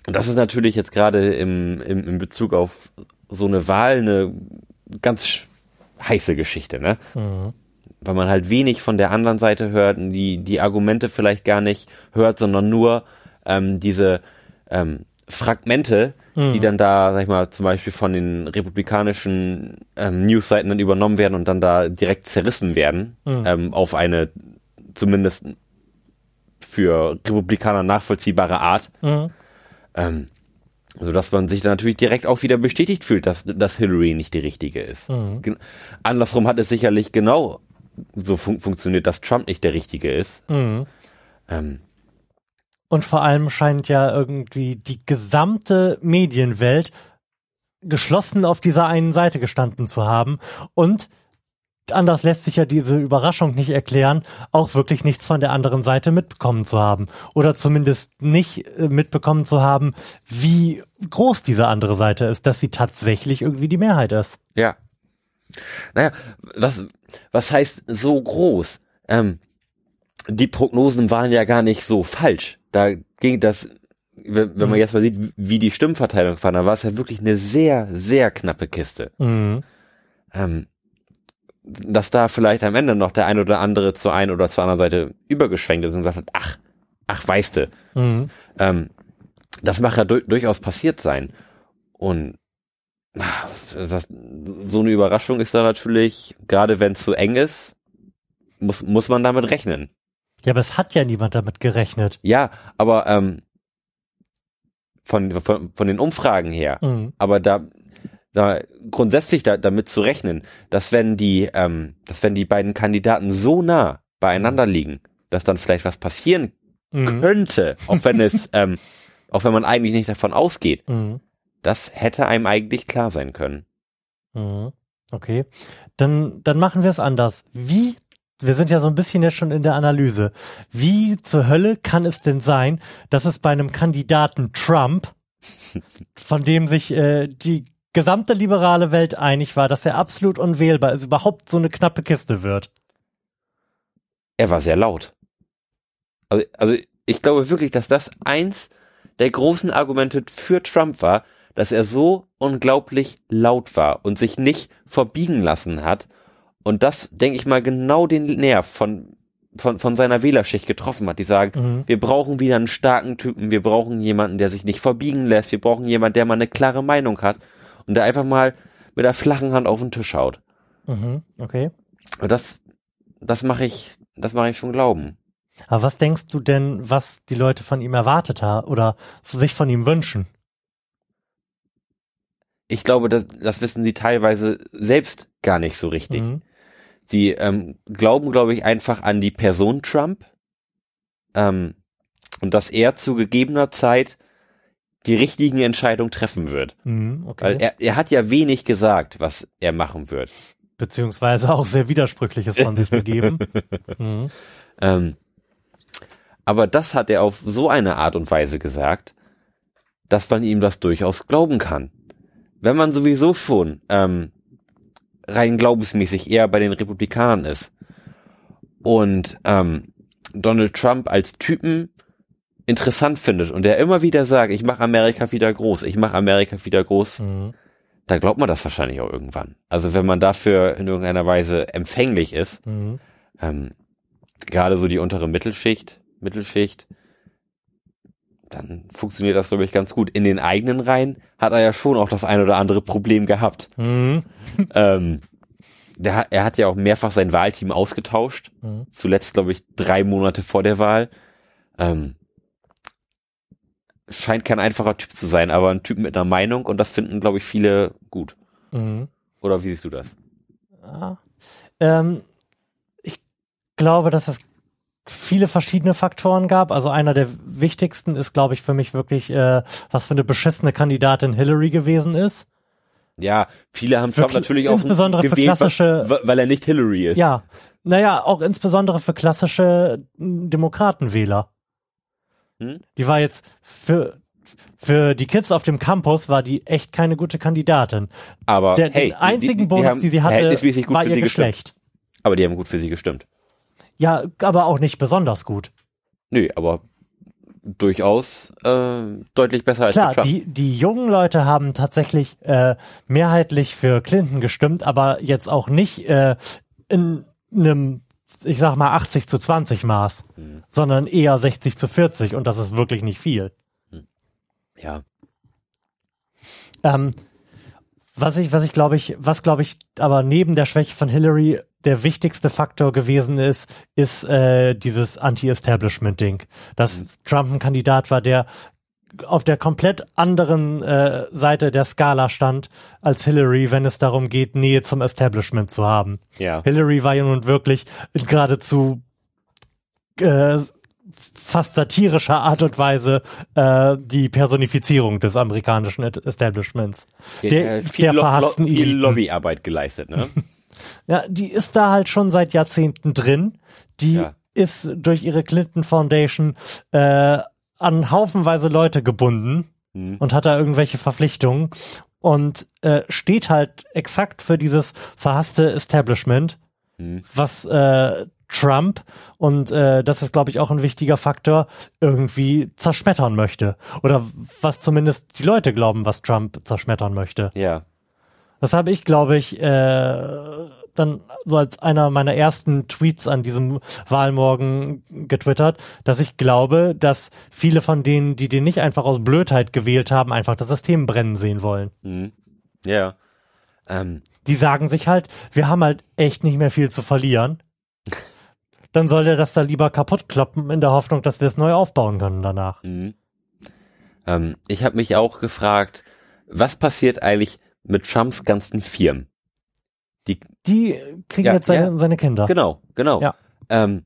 das ist natürlich jetzt gerade im, im, im Bezug auf so eine Wahl eine ganz heiße Geschichte, ne? Weil man halt wenig von der anderen Seite hört, und die, die Argumente vielleicht gar nicht hört, sondern nur ähm, diese ähm, Fragmente, die dann da, sag ich mal, zum Beispiel von den republikanischen ähm, Newsseiten dann übernommen werden und dann da direkt zerrissen werden, ähm, auf eine zumindest für Republikaner nachvollziehbare Art. Mhm. Ähm, so dass man sich dann natürlich direkt auch wieder bestätigt fühlt, dass, dass Hillary nicht die richtige ist. Gen- Andersrum hat es sicherlich genau so fun funktioniert, dass Trump nicht der richtige ist. Mhm. Ähm, Und vor allem scheint ja irgendwie die gesamte Medienwelt geschlossen auf dieser einen Seite gestanden zu haben und anders lässt sich ja diese Überraschung nicht erklären, auch wirklich nichts von der anderen Seite mitbekommen zu haben oder zumindest nicht äh, mitbekommen zu haben, wie groß diese andere Seite ist, dass sie tatsächlich irgendwie die Mehrheit ist. ja. Naja, was, was heißt so groß? Ähm, die Prognosen waren ja gar nicht so falsch. Da ging das, wenn, wenn man jetzt mal sieht, wie die Stimmverteilung war, da war es ja wirklich eine sehr, sehr knappe Kiste. Mhm. ähm, dass da vielleicht am Ende noch der ein oder andere zur einen oder zur anderen Seite übergeschwenkt ist und hat, ach, ach, weißt du, Mhm. ähm, das mag ja du durchaus passiert sein. Und ah, das, so eine Überraschung ist da natürlich, gerade wenn es so eng ist, muss, muss man damit rechnen. Ja, aber es hat ja niemand damit gerechnet. Ja, aber ähm, von, von, von den Umfragen her. Mhm. Aber da, da grundsätzlich da, damit zu rechnen, dass wenn die, ähm, dass wenn die beiden Kandidaten so nah beieinander liegen, dass dann vielleicht was passieren Mhm. könnte, auch wenn es, ähm, auch wenn man eigentlich nicht davon ausgeht, Mhm. das hätte einem eigentlich klar sein können. Mhm. Okay. Dann, dann machen wir es anders. Wie, wir sind ja so ein bisschen jetzt schon in der Analyse. Wie zur Hölle kann es denn sein, dass es bei einem Kandidaten Trump, von dem sich äh, die gesamte liberale Welt einig war, dass er absolut unwählbar ist, überhaupt so eine knappe Kiste wird? Er war sehr laut. Also, also ich glaube wirklich, dass das eins der großen Argumente für Trump war, dass er so unglaublich laut war und sich nicht verbiegen lassen hat. Und das, denke ich mal, genau den Nerv von, von, von seiner Wählerschicht getroffen hat, die sagen, Mhm. wir brauchen wieder einen starken Typen, wir brauchen jemanden, der sich nicht verbiegen lässt, wir brauchen jemanden, der mal eine klare Meinung hat und der einfach mal mit der flachen Hand auf den Tisch haut. Mhm. Okay. Und das, das mache ich, das mache ich schon glauben. Aber was denkst du denn, was die Leute von ihm erwartet haben oder sich von ihm wünschen? ich glaube, das, das wissen sie teilweise selbst gar nicht so richtig. Mhm. Sie ähm, glauben, glaube ich, einfach an die Person Trump ähm, und dass er zu gegebener Zeit die richtigen Entscheidungen treffen wird. Mhm. Okay. Weil er, er hat ja wenig gesagt, was er machen wird. Beziehungsweise auch sehr Widersprüchliches von sich gegeben. Mhm. Ähm, aber das hat er auf so eine Art und Weise gesagt, dass man ihm das durchaus glauben kann. Wenn man sowieso schon ähm, rein glaubensmäßig eher bei den Republikanern ist und ähm, Donald Trump als Typen interessant findet und der immer wieder sagt, ich mache Amerika wieder groß, ich mache Amerika wieder groß, Mhm. dann glaubt man das wahrscheinlich auch irgendwann. Also wenn man dafür in irgendeiner Weise empfänglich ist, Mhm. ähm, gerade so die untere Mittelschicht, Mittelschicht, dann funktioniert das, glaube ich, ganz gut. In den eigenen Reihen hat er ja schon auch das ein oder andere Problem gehabt. Mhm. ähm, der, er hat ja auch mehrfach sein Wahlteam ausgetauscht. Mhm. Zuletzt, glaube ich, drei Monate vor der Wahl. Ähm, scheint kein einfacher Typ zu sein, aber ein Typ mit einer Meinung und das finden, glaube ich, viele gut. Mhm. Oder wie siehst du das? Ja. Ähm, ich glaube, dass es viele verschiedene Faktoren gab. Also einer der wichtigsten ist, glaube ich, für mich wirklich, äh, was für eine beschissene Kandidatin Hillary gewesen ist. Ja, viele haben Für Trump natürlich auch insbesondere für gewählt, klassische- weil, weil er nicht Hillary ist. Ja, naja, auch insbesondere für klassische Demokratenwähler. Hm? Die war jetzt für für die Kids auf dem Campus war die echt keine gute Kandidatin. Aber Der, hey, den einzigen Bonus, haben die sie hatte, war ihr sie gestimmt. Geschlecht. Aber die haben gut für sie gestimmt. Ja, aber auch nicht besonders gut. Nö, aber durchaus äh, deutlich besser als Klar, Trump. die, die jungen Leute haben tatsächlich äh, mehrheitlich für Clinton gestimmt, aber jetzt auch nicht äh, in einem, ich sag mal, 80 zu 20 Maß, Mhm. sondern eher 60 zu 40 und das ist wirklich nicht viel. ja. Ähm, was ich, was ich glaube ich, was glaube ich, aber neben der Schwäche von Hillary der wichtigste Faktor gewesen ist, ist äh, dieses Anti-Establishment-Ding. Dass Trump ein Kandidat war, der auf der komplett anderen äh, Seite der Skala stand als Hillary, wenn es darum geht, Nähe zum Establishment zu haben. Ja. Hillary war ja nun wirklich geradezu äh, fast satirischer Art und Weise äh, die Personifizierung des amerikanischen Establishments. Der, äh, viel der verhassten Lo viel. Lobbyarbeit geleistet, ne? Ja, die ist da halt schon seit Jahrzehnten drin. Die Ja. ist durch ihre Clinton Foundation äh, an haufenweise Leute gebunden Hm. und hat da irgendwelche Verpflichtungen und äh, steht halt exakt für dieses verhasste Establishment, Hm. was äh, Trump und äh, das ist glaube ich auch ein wichtiger Faktor irgendwie zerschmettern möchte oder was zumindest die Leute glauben, was Trump zerschmettern möchte. Ja. Das habe ich, glaube ich, äh, dann so als einer meiner ersten Tweets an diesem Wahlmorgen getwittert, dass ich glaube, dass viele von denen, die den nicht einfach aus Blödheit gewählt haben, einfach das System brennen sehen wollen. Hm. Ja. Ähm, Die sagen sich halt, wir haben halt echt nicht mehr viel zu verlieren. Dann soll der das da lieber kaputt kloppen in der Hoffnung, dass wir es neu aufbauen können danach. hm. Ähm, ich habe mich auch gefragt, was passiert eigentlich mit Trumps ganzen Firmen? Die, die kriegen Ja, jetzt seine, ja. seine Kinder. Genau, genau. Ja. Ähm,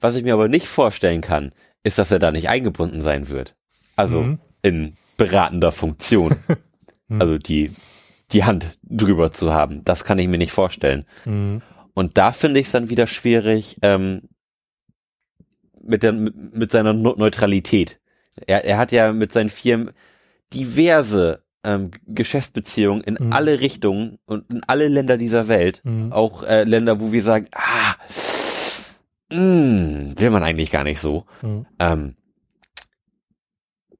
was ich mir aber nicht vorstellen kann, ist, dass er da nicht eingebunden sein wird. Also Mhm. in beratender Funktion. Mhm. Also die, die Hand drüber zu haben. Das kann ich mir nicht vorstellen. Mhm. Und da finde ich es dann wieder schwierig ähm, mit, der, mit, mit seiner Neutralität. Er, er hat ja mit seinen Firmen diverse ähm, Geschäftsbeziehungen in Mhm. alle Richtungen und in alle Länder dieser Welt. Mhm. Auch äh, Länder, wo wir sagen, ah, mh, will man eigentlich gar nicht so. Mhm. Ähm,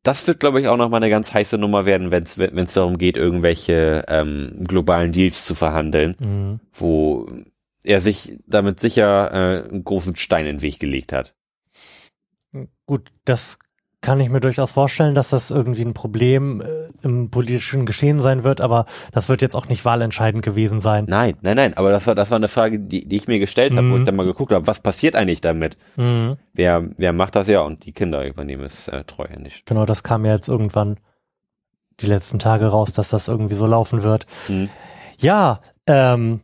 das wird, glaube ich, auch noch mal eine ganz heiße Nummer werden, wenn es darum geht, irgendwelche ähm, globalen Deals zu verhandeln Mhm. wo er sich damit sicher äh, einen großen Stein in den Weg gelegt hat. Gut, das kann ich mir durchaus vorstellen, dass das irgendwie ein Problem äh, im politischen Geschehen sein wird, aber das wird jetzt auch nicht wahlentscheidend gewesen sein. Nein, nein, nein, aber das war das war eine Frage, die, die ich mir gestellt habe, wo Mhm. ich dann mal geguckt habe, was passiert eigentlich damit? Mhm. Wer wer macht das ja und die Kinder übernehmen es äh, treuhändisch. Genau, das kam ja jetzt irgendwann die letzten Tage raus, dass das irgendwie so laufen wird. Mhm. Ja, ähm,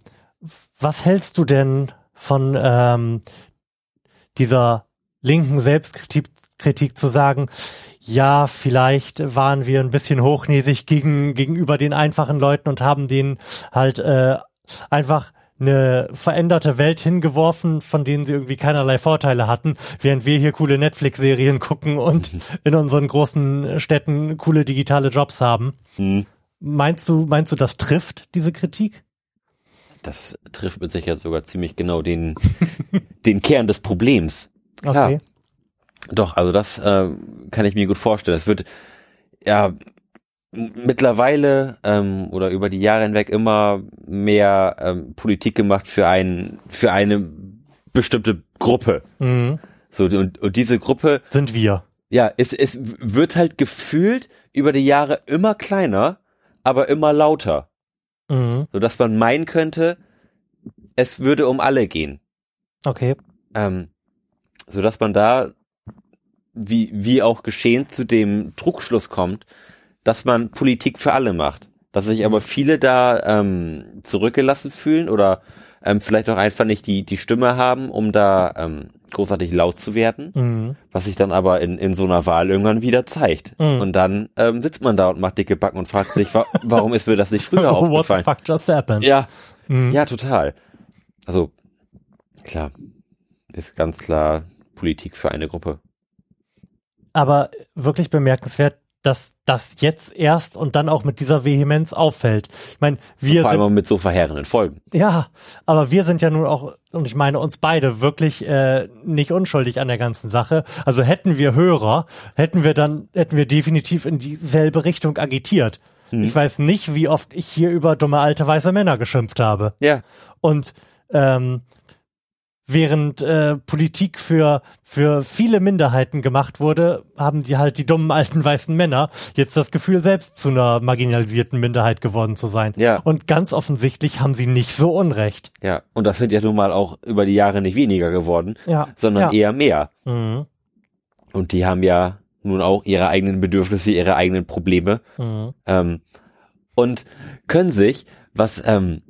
was hältst du denn von ähm, dieser linken Selbstkritik Kritik zu sagen, ja, vielleicht waren wir ein bisschen hochnäsig gegen, gegenüber den einfachen Leuten und haben denen halt äh, einfach eine veränderte Welt hingeworfen, von denen sie irgendwie keinerlei Vorteile hatten, während wir hier coole Netflix-Serien gucken und in unseren großen Städten coole digitale Jobs haben. Mhm. Meinst du, meinst du, das trifft diese Kritik? Das trifft mit Sicherheit sogar ziemlich genau den den Kern des Problems. Klar. Okay. Doch, also das äh, kann ich mir gut vorstellen. Es wird ja mittlerweile ähm, oder über die Jahre hinweg immer mehr ähm, Politik gemacht für ein für eine bestimmte Gruppe. Mhm. So und, und diese Gruppe, Sind wir. ja, es es wird halt gefühlt über die Jahre immer kleiner, aber immer lauter, Mhm. so dass man meinen könnte, es würde um alle gehen Okay. ähm, so dass man da wie wie auch geschehen zu dem Druckschluss kommt, dass man Politik für alle macht, dass sich aber viele da ähm, zurückgelassen fühlen oder ähm, vielleicht auch einfach nicht die die Stimme haben, um da ähm, großartig laut zu werden, Mhm. was sich dann aber in in so einer Wahl irgendwann wieder zeigt Mhm. und dann ähm, sitzt man da und macht dicke Backen und fragt sich, wa warum ist mir das nicht früher What the aufgefallen? fuck just happened? Ja, Mhm. ja, total. Also, klar, ist ganz klar Politik für eine Gruppe. Aber wirklich bemerkenswert, dass das jetzt erst und dann auch mit dieser Vehemenz auffällt. Ich meine, wir Vor allem mit so verheerenden Folgen. ja, aber wir sind ja nun auch, und ich meine uns beide wirklich äh, nicht unschuldig an der ganzen Sache. Also hätten wir Hörer, hätten wir dann, hätten wir definitiv in dieselbe Richtung agitiert. Ich weiß nicht, wie oft ich hier über dumme alte weiße Männer geschimpft habe. Ja, Und ähm, während äh, Politik für für viele Minderheiten gemacht wurde, haben die halt die dummen alten weißen Männer jetzt das Gefühl, selbst zu einer marginalisierten Minderheit geworden zu sein. Ja. Und ganz offensichtlich haben sie nicht so unrecht. ja. Und das sind ja nun mal auch über die Jahre nicht weniger geworden, Ja. sondern ja. eher mehr. Mhm. Und die haben ja nun auch ihre eigenen Bedürfnisse, ihre eigenen Probleme. Mhm. Ähm, und können sich, was, ähm,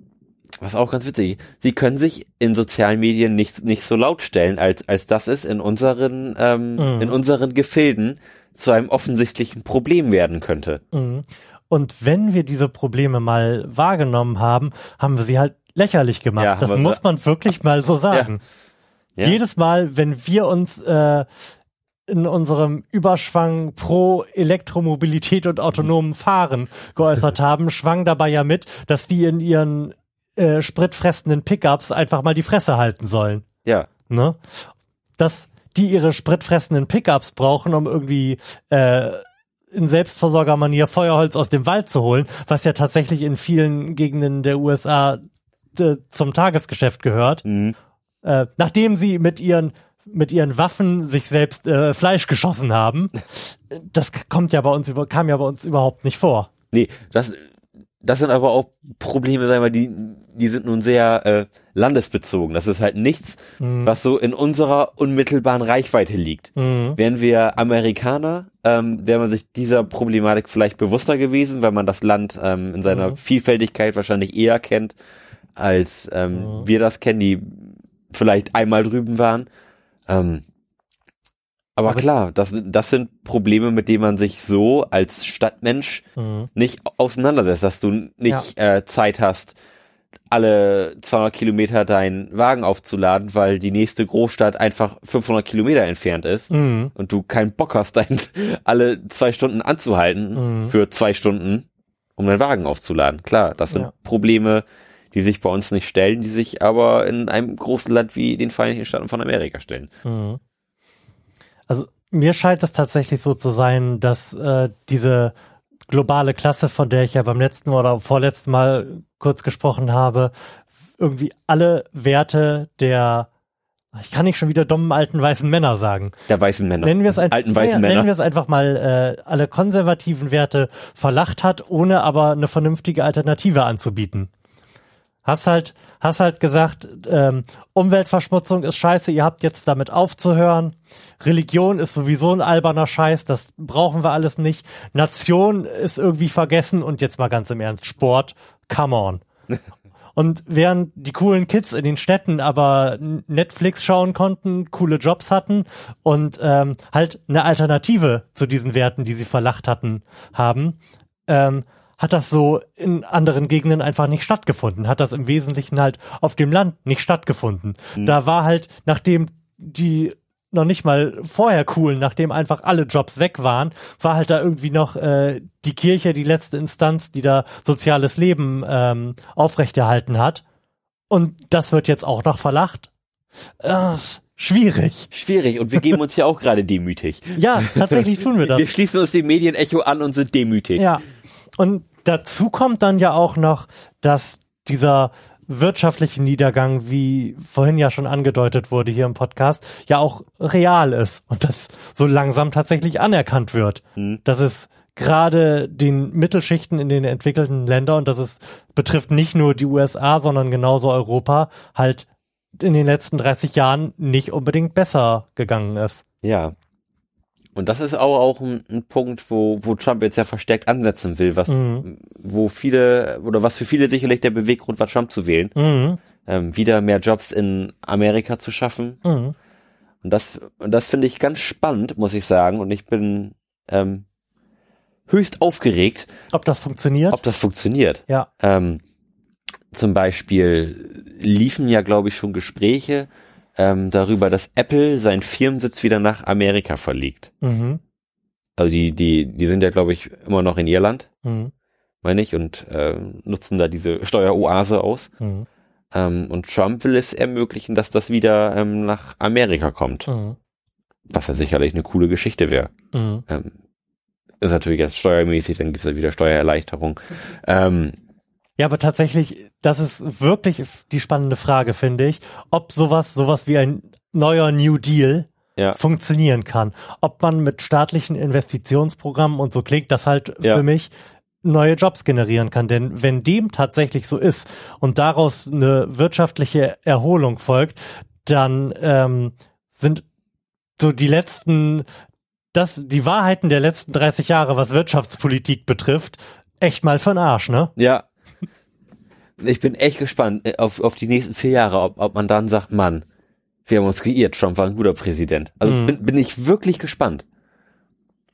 was auch ganz witzig, sie können sich in sozialen Medien nicht, nicht so laut stellen, als, als das es in unseren, ähm, Mhm. in unseren Gefilden zu einem offensichtlichen Problem werden könnte. Mhm. Und wenn wir diese Probleme mal wahrgenommen haben, haben wir sie halt lächerlich gemacht. Ja, das muss man wirklich mal so sagen. Ja. Jedes Mal, wenn wir uns äh, in unserem Überschwang pro Elektromobilität und autonomen Fahren geäußert haben, schwang dabei ja mit, dass die in ihren äh, spritfressenden Pickups einfach mal die Fresse halten sollen. Ja, Ne? Dass die ihre spritfressenden Pickups brauchen, um irgendwie äh, in Selbstversorgermanier Feuerholz aus dem Wald zu holen, was ja tatsächlich in vielen Gegenden der USA äh, zum Tagesgeschäft gehört mhm. äh, nachdem sie mit ihren mit ihren Waffen sich selbst äh, Fleisch geschossen haben. Das kommt ja bei uns über, kam ja bei uns überhaupt nicht vor. Nee, das, das sind aber auch Probleme, sagen wir, die, die sind nun sehr äh, landesbezogen. Das ist halt nichts, mhm. was so in unserer unmittelbaren Reichweite liegt. Mhm. Wären wir Amerikaner, ähm, wäre man sich dieser Problematik vielleicht bewusster gewesen, weil man das Land ähm, in seiner mhm. Vielfältigkeit wahrscheinlich eher kennt, als ähm, mhm. wir das kennen, die vielleicht einmal drüben waren. Ähm, aber, aber, klar, das, das sind Probleme, mit denen man sich so als Stadtmensch mhm. nicht auseinandersetzt, dass du nicht ja. äh, Zeit hast, alle 200 Kilometer deinen Wagen aufzuladen, weil die nächste Großstadt einfach 500 Kilometer entfernt ist mhm. und du keinen Bock hast, dein, alle zwei Stunden anzuhalten mhm. für zwei Stunden, um deinen Wagen aufzuladen. Klar, das sind ja. Probleme, die sich bei uns nicht stellen, die sich aber in einem großen Land wie den Vereinigten Staaten von Amerika stellen. Mhm. Mir scheint es tatsächlich so zu sein, dass äh, diese globale Klasse, von der ich ja beim letzten oder vorletzten Mal kurz gesprochen habe, irgendwie alle Werte der ich kann nicht schon wieder dummen alten weißen Männer sagen. Der weißen Männer. Nennen wir es ein, alten weißen ja, Männer. Nennen wir es einfach mal äh, alle konservativen Werte verlacht hat, ohne aber eine vernünftige Alternative anzubieten. Hast halt, hast halt gesagt, ähm, Umweltverschmutzung ist scheiße, ihr habt jetzt damit aufzuhören. Religion ist sowieso ein alberner Scheiß, das brauchen wir alles nicht. Nation ist irgendwie vergessen und jetzt mal ganz im Ernst, Sport, come on. Und während die coolen Kids in den Städten aber Netflix schauen konnten, coole Jobs hatten und ähm, halt eine Alternative zu diesen Werten, die sie verlacht hatten, haben, ähm, hat das so in anderen Gegenden einfach nicht stattgefunden, hat das im Wesentlichen halt auf dem Land nicht stattgefunden. Mhm. Da war halt, nachdem die noch nicht mal vorher cool, nachdem einfach alle Jobs weg waren, war halt da irgendwie noch äh, die Kirche die letzte Instanz, die da soziales Leben ähm, aufrechterhalten hat. Und das wird jetzt auch noch verlacht. Äh, schwierig. Schwierig. Und wir geben uns ja auch gerade demütig. Ja, tatsächlich tun wir das. Wir schließen uns dem Medienecho an und sind demütig. Ja. Und dazu kommt dann ja auch noch, dass dieser wirtschaftliche Niedergang, wie vorhin ja schon angedeutet wurde hier im Podcast, ja auch real ist und das so langsam tatsächlich anerkannt wird. Mhm. Dass es gerade den Mittelschichten in den entwickelten Ländern und das ist, betrifft nicht nur die USA, sondern genauso Europa, halt in den letzten 30 Jahren nicht unbedingt besser gegangen ist. Ja, und das ist auch, auch ein, ein, Punkt, wo, wo Trump jetzt ja verstärkt ansetzen will, was, mhm. wo viele, oder was für viele sicherlich der Beweggrund war, Trump zu wählen. Mhm. Ähm, wieder mehr Jobs in Amerika zu schaffen. Mhm. Und das, und das finde ich ganz spannend, muss ich sagen. Und ich bin ähm, höchst aufgeregt. Ob das funktioniert? Ob das funktioniert. Ja. Ähm, zum Beispiel liefen ja, glaube ich, schon Gespräche ähm, darüber, dass Apple seinen Firmensitz wieder nach Amerika verlegt. Mhm. Also die, die, die sind ja, glaube ich, immer noch in Irland, mhm. meine ich, und äh, nutzen da diese Steueroase aus. Mhm. Ähm, und Trump will es ermöglichen, dass das wieder ähm, nach Amerika kommt. Mhm. Was ja sicherlich eine coole Geschichte wäre. Mhm. Ähm, ist natürlich jetzt steuermäßig, dann gibt es ja wieder Steuererleichterung. Ähm, ja, aber tatsächlich, das ist wirklich die spannende Frage, finde ich, ob sowas, sowas wie ein neuer New Deal ja. funktionieren kann. Ob man mit staatlichen Investitionsprogrammen und so klingt das halt ja. für mich neue Jobs generieren kann. Denn wenn dem tatsächlich so ist und daraus eine wirtschaftliche Erholung folgt, dann ähm, sind so die letzten, das, die Wahrheiten der letzten 30 Jahre, was Wirtschaftspolitik betrifft, echt mal für'n Arsch, ne? Ja, ich bin echt gespannt äh, auf, auf die nächsten vier Jahre, ob, ob man dann sagt, Mann, wir haben uns geirrt, Trump war ein guter Präsident. Also mhm. bin, bin ich wirklich gespannt.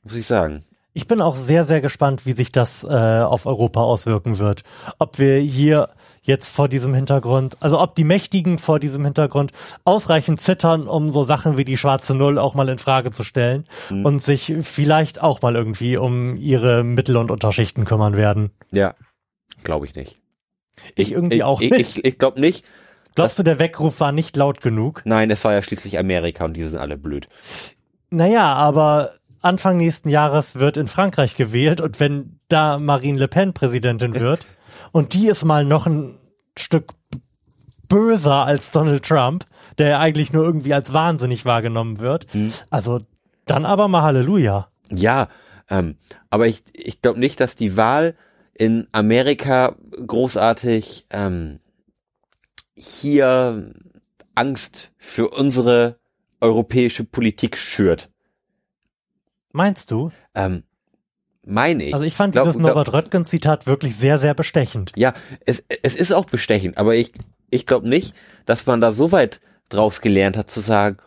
Muss ich sagen. Ich bin auch sehr, sehr gespannt, wie sich das äh, auf Europa auswirken wird. Ob wir hier jetzt vor diesem Hintergrund, also ob die Mächtigen vor diesem Hintergrund ausreichend zittern, um so Sachen wie die schwarze Null auch mal in Frage zu stellen mhm. und sich vielleicht auch mal irgendwie um ihre Mittel- und Unterschichten kümmern werden. Ja, glaube ich nicht. Ich irgendwie ich, auch nicht. Ich, ich, ich glaube nicht. Glaubst du, der Weckruf war nicht laut genug? Nein, es war ja schließlich Amerika und die sind alle blöd. Naja, aber Anfang nächsten Jahres wird in Frankreich gewählt und wenn da Marine Le Pen Präsidentin wird und die ist mal noch ein Stück böser als Donald Trump, der ja eigentlich nur irgendwie als wahnsinnig wahrgenommen wird, hm. also dann aber mal Halleluja. Ja, ähm, aber ich, ich glaube nicht, dass die Wahl in Amerika großartig ähm, hier Angst für unsere europäische Politik schürt. Meinst du? Ähm, meine ich. Also ich fand Glaub- dieses Norbert Röttgen Zitat wirklich sehr, sehr bestechend. Ja, es, es ist auch bestechend, aber ich, ich glaube nicht, dass man da so weit draus gelernt hat zu sagen,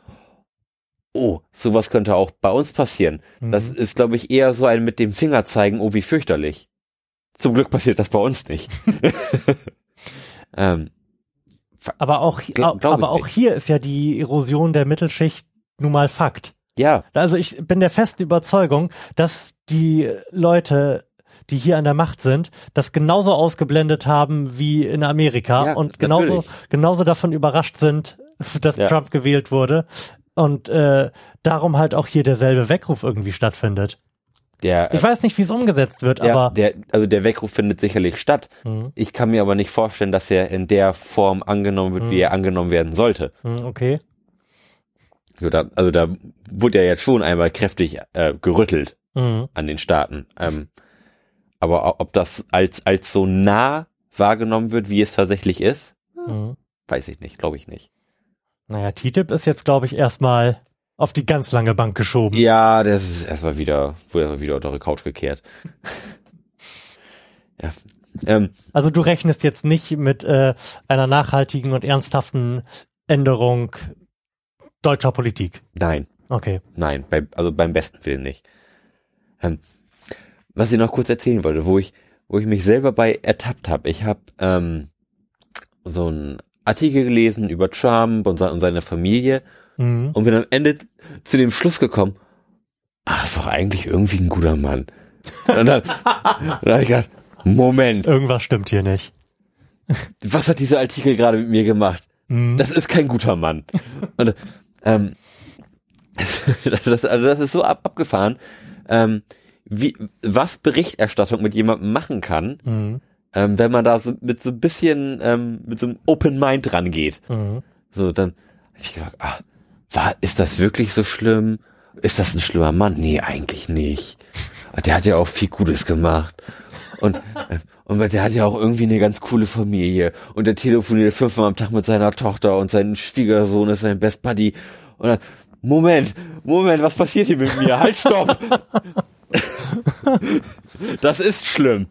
oh, sowas könnte auch bei uns passieren. Das Mhm. ist, glaube ich, eher so ein mit dem Finger zeigen, oh, wie fürchterlich. Zum Glück passiert das bei uns nicht. ähm, Aber auch, Glaub- glaub aber auch nicht. hier ist ja die Erosion der Mittelschicht nun mal Fakt. ja, Also ich bin der festen Überzeugung, dass die Leute, die hier an der Macht sind, das genauso ausgeblendet haben wie in Amerika Ja, und genauso, natürlich. genauso davon überrascht sind, dass Ja. Trump gewählt wurde und äh, darum halt auch hier derselbe Weckruf irgendwie stattfindet. Der, Ich weiß nicht, wie es umgesetzt wird, ja, aber der, also der Weckruf findet sicherlich statt. Mhm. Ich kann mir aber nicht vorstellen, dass er in der Form angenommen wird, wie er angenommen werden sollte. Hm, okay. So, da, also da wurde ja jetzt schon einmal kräftig äh, gerüttelt Mhm. an den Staaten. Ähm, aber ob das als, als so nah wahrgenommen wird, wie es tatsächlich ist, Mhm. weiß ich nicht, glaube ich nicht. Naja, TTIP ist jetzt, glaube ich, erstmal auf die ganz lange Bank geschoben. Ja, das ist erstmal wieder, wurde erstmal wieder unter die Couch gekehrt. ja. Ähm, Also du rechnest jetzt nicht mit äh, einer nachhaltigen und ernsthaften Änderung deutscher Politik. nein, Okay. nein, bei, also beim besten Willen nicht. Ähm, was ich noch kurz erzählen wollte, wo ich, wo ich mich selber bei ertappt habe. Ich habe ähm, so einen Artikel gelesen über Trump und, und seine Familie Mhm. und bin am Ende zu dem Schluss gekommen, ach, ist doch eigentlich irgendwie ein guter Mann. Und dann, dann habe ich gedacht, Moment, Irgendwas stimmt hier nicht. was hat dieser Artikel gerade mit mir gemacht? Mhm. Das ist kein guter Mann. Und ähm, das, das, also das ist so ab, abgefahren, ähm, wie, was Berichterstattung mit jemandem machen kann, Mhm. ähm, wenn man da so mit so ein bisschen ähm, mit so einem Open Mind rangeht. Mhm. So, dann hab ich gesagt, ah, war, ist das wirklich so schlimm? Ist das ein schlimmer Mann? Nee, eigentlich nicht. Der hat ja auch viel Gutes gemacht. Und, äh, und der hat ja auch irgendwie eine ganz coole Familie. Und der telefoniert fünfmal am Tag mit seiner Tochter und sein Schwiegersohn ist sein Best Buddy. Und dann, Moment, Moment, was passiert hier mit mir? Halt, stopp! Das ist schlimm.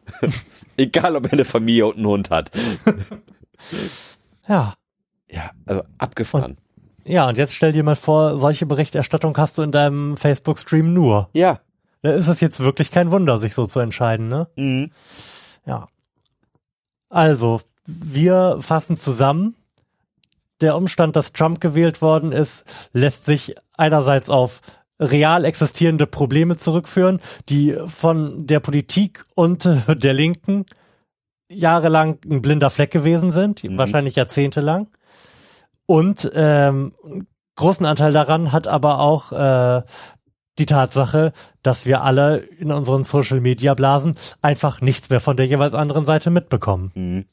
Egal, ob er eine Familie und einen Hund hat. Ja. Ja, also abgefahren. Ja, und jetzt stell dir mal vor, solche Berichterstattung hast du in deinem Facebook-Stream nur. ja. Da ist es jetzt wirklich kein Wunder, sich so zu entscheiden, ne? Mhm. Ja. Also, wir fassen zusammen. Der Umstand, dass Trump gewählt worden ist, lässt sich einerseits auf real existierende Probleme zurückführen, die von der Politik und der Linken jahrelang ein blinder Fleck gewesen sind, Mhm. wahrscheinlich jahrzehntelang. Und ähm, einen großen Anteil daran hat aber auch äh, die Tatsache, dass wir alle in unseren Social Media Blasen einfach nichts mehr von der jeweils anderen Seite mitbekommen. Mhm.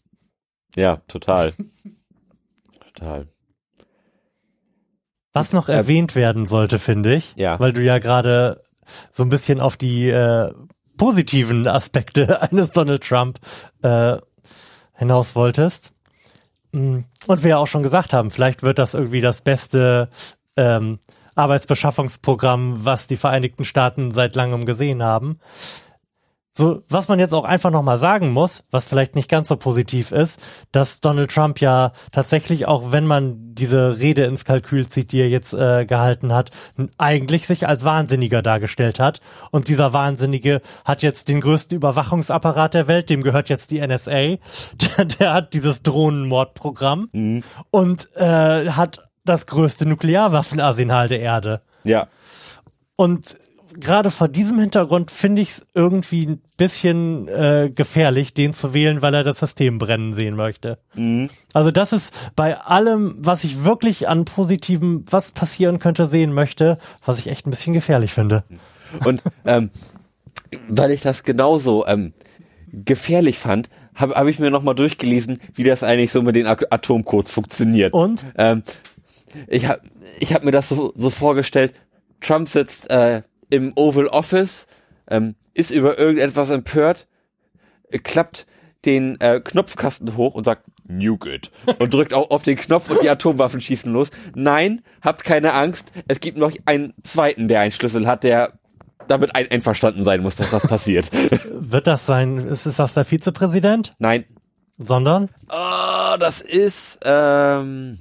Ja, total. total. Was noch Äh, erwähnt werden sollte, finde ich, Ja. weil du ja gerade so ein bisschen auf die äh, positiven Aspekte eines Donald Trump äh, hinaus wolltest. Mm, Und wir ja auch schon gesagt haben, vielleicht wird das irgendwie das beste ähm, Arbeitsbeschaffungsprogramm, was die Vereinigten Staaten seit langem gesehen haben. So, was man jetzt auch einfach nochmal sagen muss, was vielleicht nicht ganz so positiv ist, dass Donald Trump ja tatsächlich, auch wenn man diese Rede ins Kalkül zieht, die er jetzt äh, gehalten hat, eigentlich sich als Wahnsinniger dargestellt hat. Und dieser Wahnsinnige hat jetzt den größten Überwachungsapparat der Welt, dem gehört jetzt die NSA. Der, der hat dieses Drohnenmordprogramm und äh, hat das größte Nuklearwaffenarsenal der Erde. Ja. Und gerade vor diesem Hintergrund finde ich es irgendwie ein bisschen äh, gefährlich, den zu wählen, weil er das System brennen sehen möchte. Also das ist bei allem, was ich wirklich an positivem, was passieren könnte, sehen möchte, was ich echt ein bisschen gefährlich finde. Und ähm, weil ich das genauso ähm, gefährlich fand, habe hab ich mir nochmal durchgelesen, wie das eigentlich so mit den At- Atomcodes funktioniert. Und? Ähm, ich habe ich hab mir das so, so vorgestellt, Trump sitzt äh, im Oval Office, ähm, ist über irgendetwas empört, klappt den äh, Knopfkasten hoch und sagt Nuke it und drückt auch auf den Knopf und die Atomwaffen schießen los. Nein, habt keine Angst, es gibt noch einen zweiten, der einen Schlüssel hat, der damit ein einverstanden sein muss, dass das passiert. Wird das sein, ist, ist das der Vizepräsident? Nein. Sondern? Oh, das ist ähm,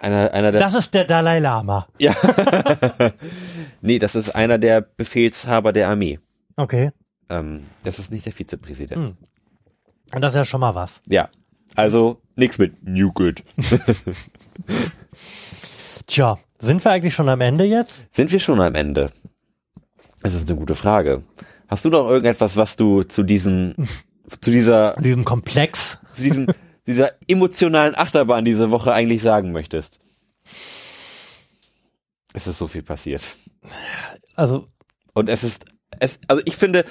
einer, einer der. Das ist der Dalai Lama. Ja. nee, das ist einer der Befehlshaber der Armee. Okay. Ähm, das ist nicht der Vizepräsident. Hm. Und das ist ja schon mal was. Ja. Also nix mit New Good. Tja, sind wir eigentlich schon am Ende jetzt? Sind wir schon am Ende? Das ist eine gute Frage. Hast du noch irgendetwas, was du zu diesen, zu dieser, Diesem Komplex. zu diesem, dieser emotionalen Achterbahn diese Woche eigentlich sagen möchtest? Es ist so viel passiert. Also, Und es ist, es, also ich finde,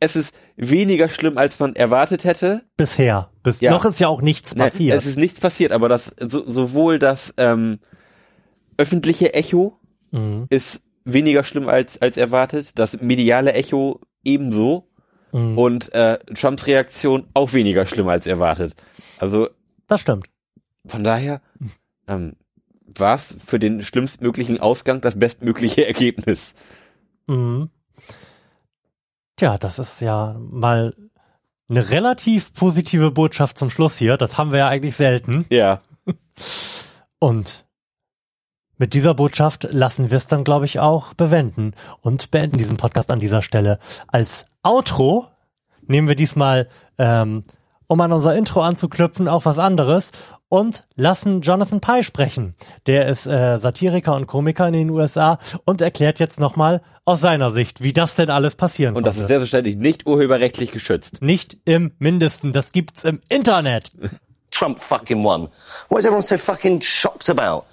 es ist weniger schlimm, als man erwartet hätte. bisher. Bis Ja. noch ist ja auch nichts Nein, passiert. Es ist nichts passiert, aber das so, sowohl das ähm, öffentliche Echo Mhm. ist weniger schlimm als als erwartet, das mediale Echo ebenso Mhm. und äh, Trumps Reaktion auch weniger schlimm als erwartet. Also Das stimmt. von daher ähm, war es für den schlimmstmöglichen Ausgang das bestmögliche Ergebnis. Mhm. Tja, das ist ja mal eine relativ positive Botschaft zum Schluss hier. Das haben wir ja eigentlich selten. Ja, Und mit dieser Botschaft lassen wir es dann, glaube ich, auch bewenden und beenden diesen Podcast an dieser Stelle. Als Outro nehmen wir diesmal, ähm, um an unser Intro anzuknüpfen, auch was anderes und lassen Jonathan Pye sprechen. Der ist äh, Satiriker und Komiker in den USA und erklärt jetzt nochmal aus seiner Sicht, wie das denn alles passieren und das konnte. ist selbstverständlich nicht urheberrechtlich geschützt. Nicht im Mindesten, das gibt's im Internet. Trump fucking won. What is everyone so fucking shocked about?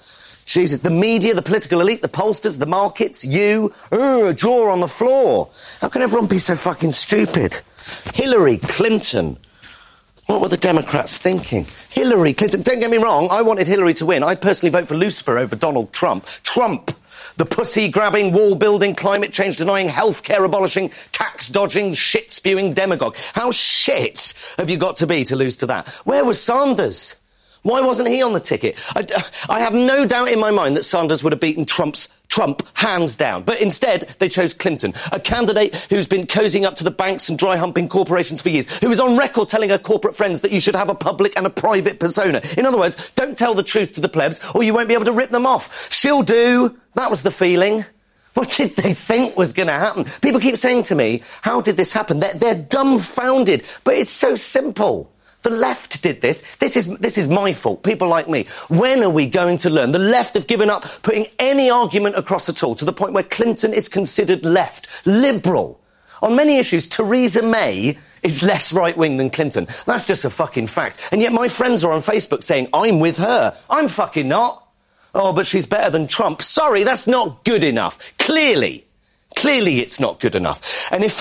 Jesus, the media, the political elite, the pollsters, the markets, you, uh, a draw on the floor. How can everyone be so fucking stupid? Hillary Clinton. What were the Democrats thinking? Hillary Clinton. Don't get me wrong, I wanted Hillary to win. I'd personally vote for Lucifer over Donald Trump. Trump! The pussy grabbing, wall building, climate change denying, healthcare abolishing, tax dodging, shit spewing demagogue. How shit have you got to be to lose to that? Where was Sanders? Why wasn't he on the ticket? I, I have no doubt in my mind that Sanders would have beaten Trump's Trump hands down. But instead, they chose Clinton, a candidate who's been cozying up to the banks and dry humping corporations for years, who is on record telling her corporate friends that you should have a public and a private persona. In other words, don't tell the truth to the plebs or you won't be able to rip them off. She'll do. That was the feeling. What did they think was going to happen? People keep saying to me, how did this happen? They're, they're dumbfounded, but it's so simple. The left did this. This is, this is my fault. People like me. When are we going to learn? The left have given up putting any argument across at all to the point where Clinton is considered left, liberal. On many issues, Theresa May is less right wing than Clinton. That's just a fucking fact. And yet my friends are on Facebook saying, I'm with her. I'm fucking not. Oh, but she's better than Trump. Sorry, that's not good enough. Clearly. Clearly it's not good enough. And if,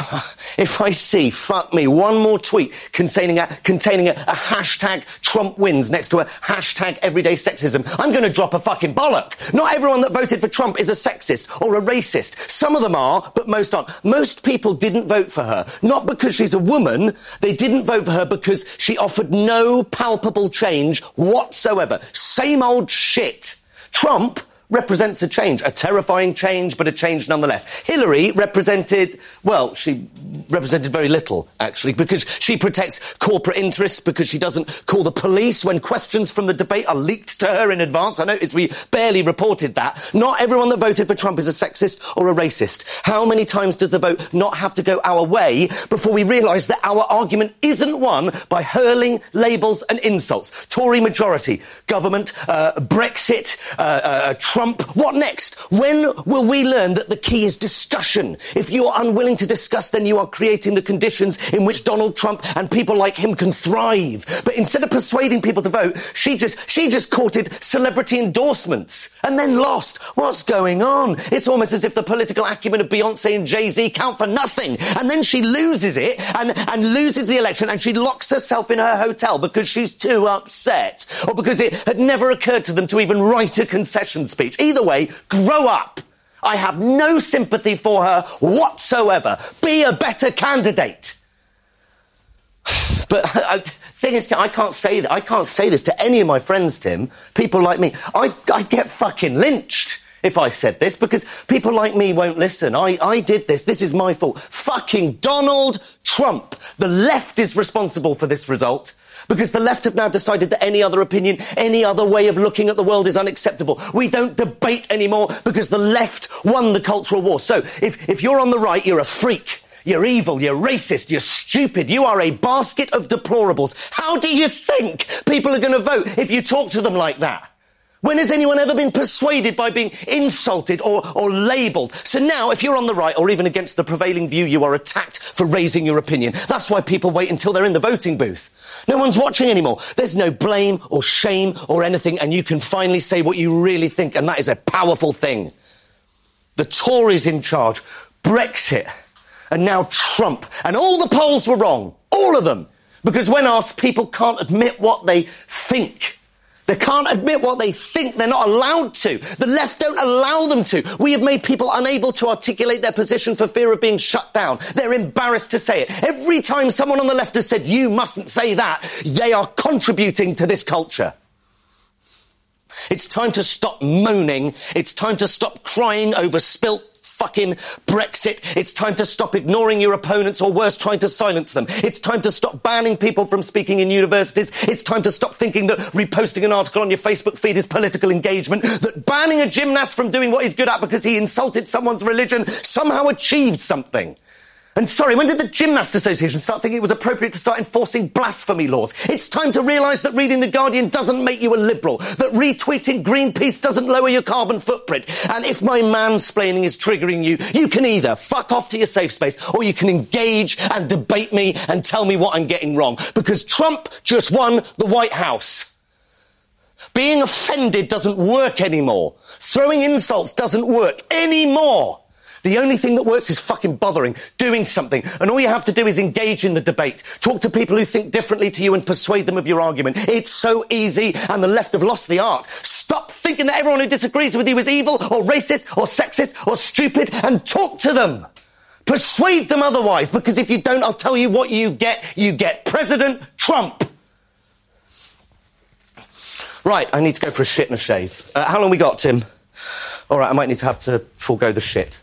if I see, fuck me, one more tweet containing a, containing a, a hashtag Trump wins next to a hashtag everyday sexism, I'm going to drop a fucking bollock. Not everyone that voted for Trump is a sexist or a racist. Some of them are, but most aren't. Most people didn't vote for her. Not because she's a woman. They didn't vote for her because she offered no palpable change whatsoever. Same old shit. Trump represents a change, a terrifying change, but a change nonetheless. Hillary represented, well, she represented very little, actually, because she protects corporate interests, because she doesn't call the police when questions from the debate are leaked to her in advance. I noticed we barely reported that. Not everyone that voted for Trump is a sexist or a racist. How many times does the vote not have to go our way before we realise that our argument isn't won by hurling labels and insults? Tory majority, government, uh, Brexit, uh, uh, Trump. What next? When will we learn that the key is discussion? If you are unwilling to discuss, then you are creating the conditions in which Donald Trump and people like him can thrive. But instead of persuading people to vote, she just, she just courted celebrity endorsements and then lost. What's going on? It's almost as if the political acumen of Beyonce and Jay-Z count for nothing. And then she loses it and, and loses the election and she locks herself in her hotel because she's too upset or because it had never occurred to them to even write a concession speech. Either way, grow up. I have no sympathy for her whatsoever. Be a better candidate. But uh, thing is, I can't say that. I can't say this to any of my friends, Tim. People like me. I, I get fucking lynched if I said this because people like me won't listen. I, I did this. This is my fault. Fucking Donald Trump. The left is responsible for this result. Because the left have now decided that any other opinion, any other way of looking at the world is unacceptable. We don't debate anymore because the left won the cultural war. So if, if you're on the right, you're a freak. You're evil, you're racist, you're stupid, you are a basket of deplorables. How do you think people are going to vote if you talk to them like that? When has anyone ever been persuaded by being insulted or, or labelled? So now, if you're on the right or even against the prevailing view, you are attacked for raising your opinion. That's why people wait until they're in the voting booth. No one's watching anymore. There's no blame or shame or anything, and you can finally say what you really think, and that is a powerful thing. The Tories in charge, Brexit, and now Trump. And all the polls were wrong. All of them. Because when asked, people can't admit what they think. They can't admit what they think. They're not allowed to. The left don't allow them to. We have made people unable to articulate their position for fear of being shut down. They're embarrassed to say it. Every time someone on the left has said, you mustn't say that, they are contributing to this culture. It's time to stop moaning. It's time to stop crying over spilt fucking Brexit. It's time to stop ignoring your opponents or worse, trying to silence them. It's time to stop banning people from speaking in universities. It's time to stop thinking that reposting an article on your Facebook feed is political engagement. That banning a gymnast from doing what he's good at because he insulted someone's religion somehow achieved something. And sorry, when did the Gymnast Association start thinking it was appropriate to start enforcing blasphemy laws? It's time to realise that reading The Guardian doesn't make you a liberal, that retweeting Greenpeace doesn't lower your carbon footprint. And if my mansplaining is triggering you, you can either fuck off to your safe space or you can engage and debate me and tell me what I'm getting wrong. Because Trump just won the White House. Being offended doesn't work anymore. Throwing insults doesn't work anymore. The only thing that works is fucking bothering, doing something. And all you have to do is engage in the debate. Talk to people who think differently to you and persuade them of your argument. It's so easy, and the left have lost the art. Stop thinking that everyone who disagrees with you is evil or racist or sexist or stupid and talk to them. Persuade them otherwise, because if you don't, I'll tell you what you get. You get President Trump. Right, I need to go for a shit and a shave. Uh, how long we got, Tim? All right, I might need to have to forego the shit.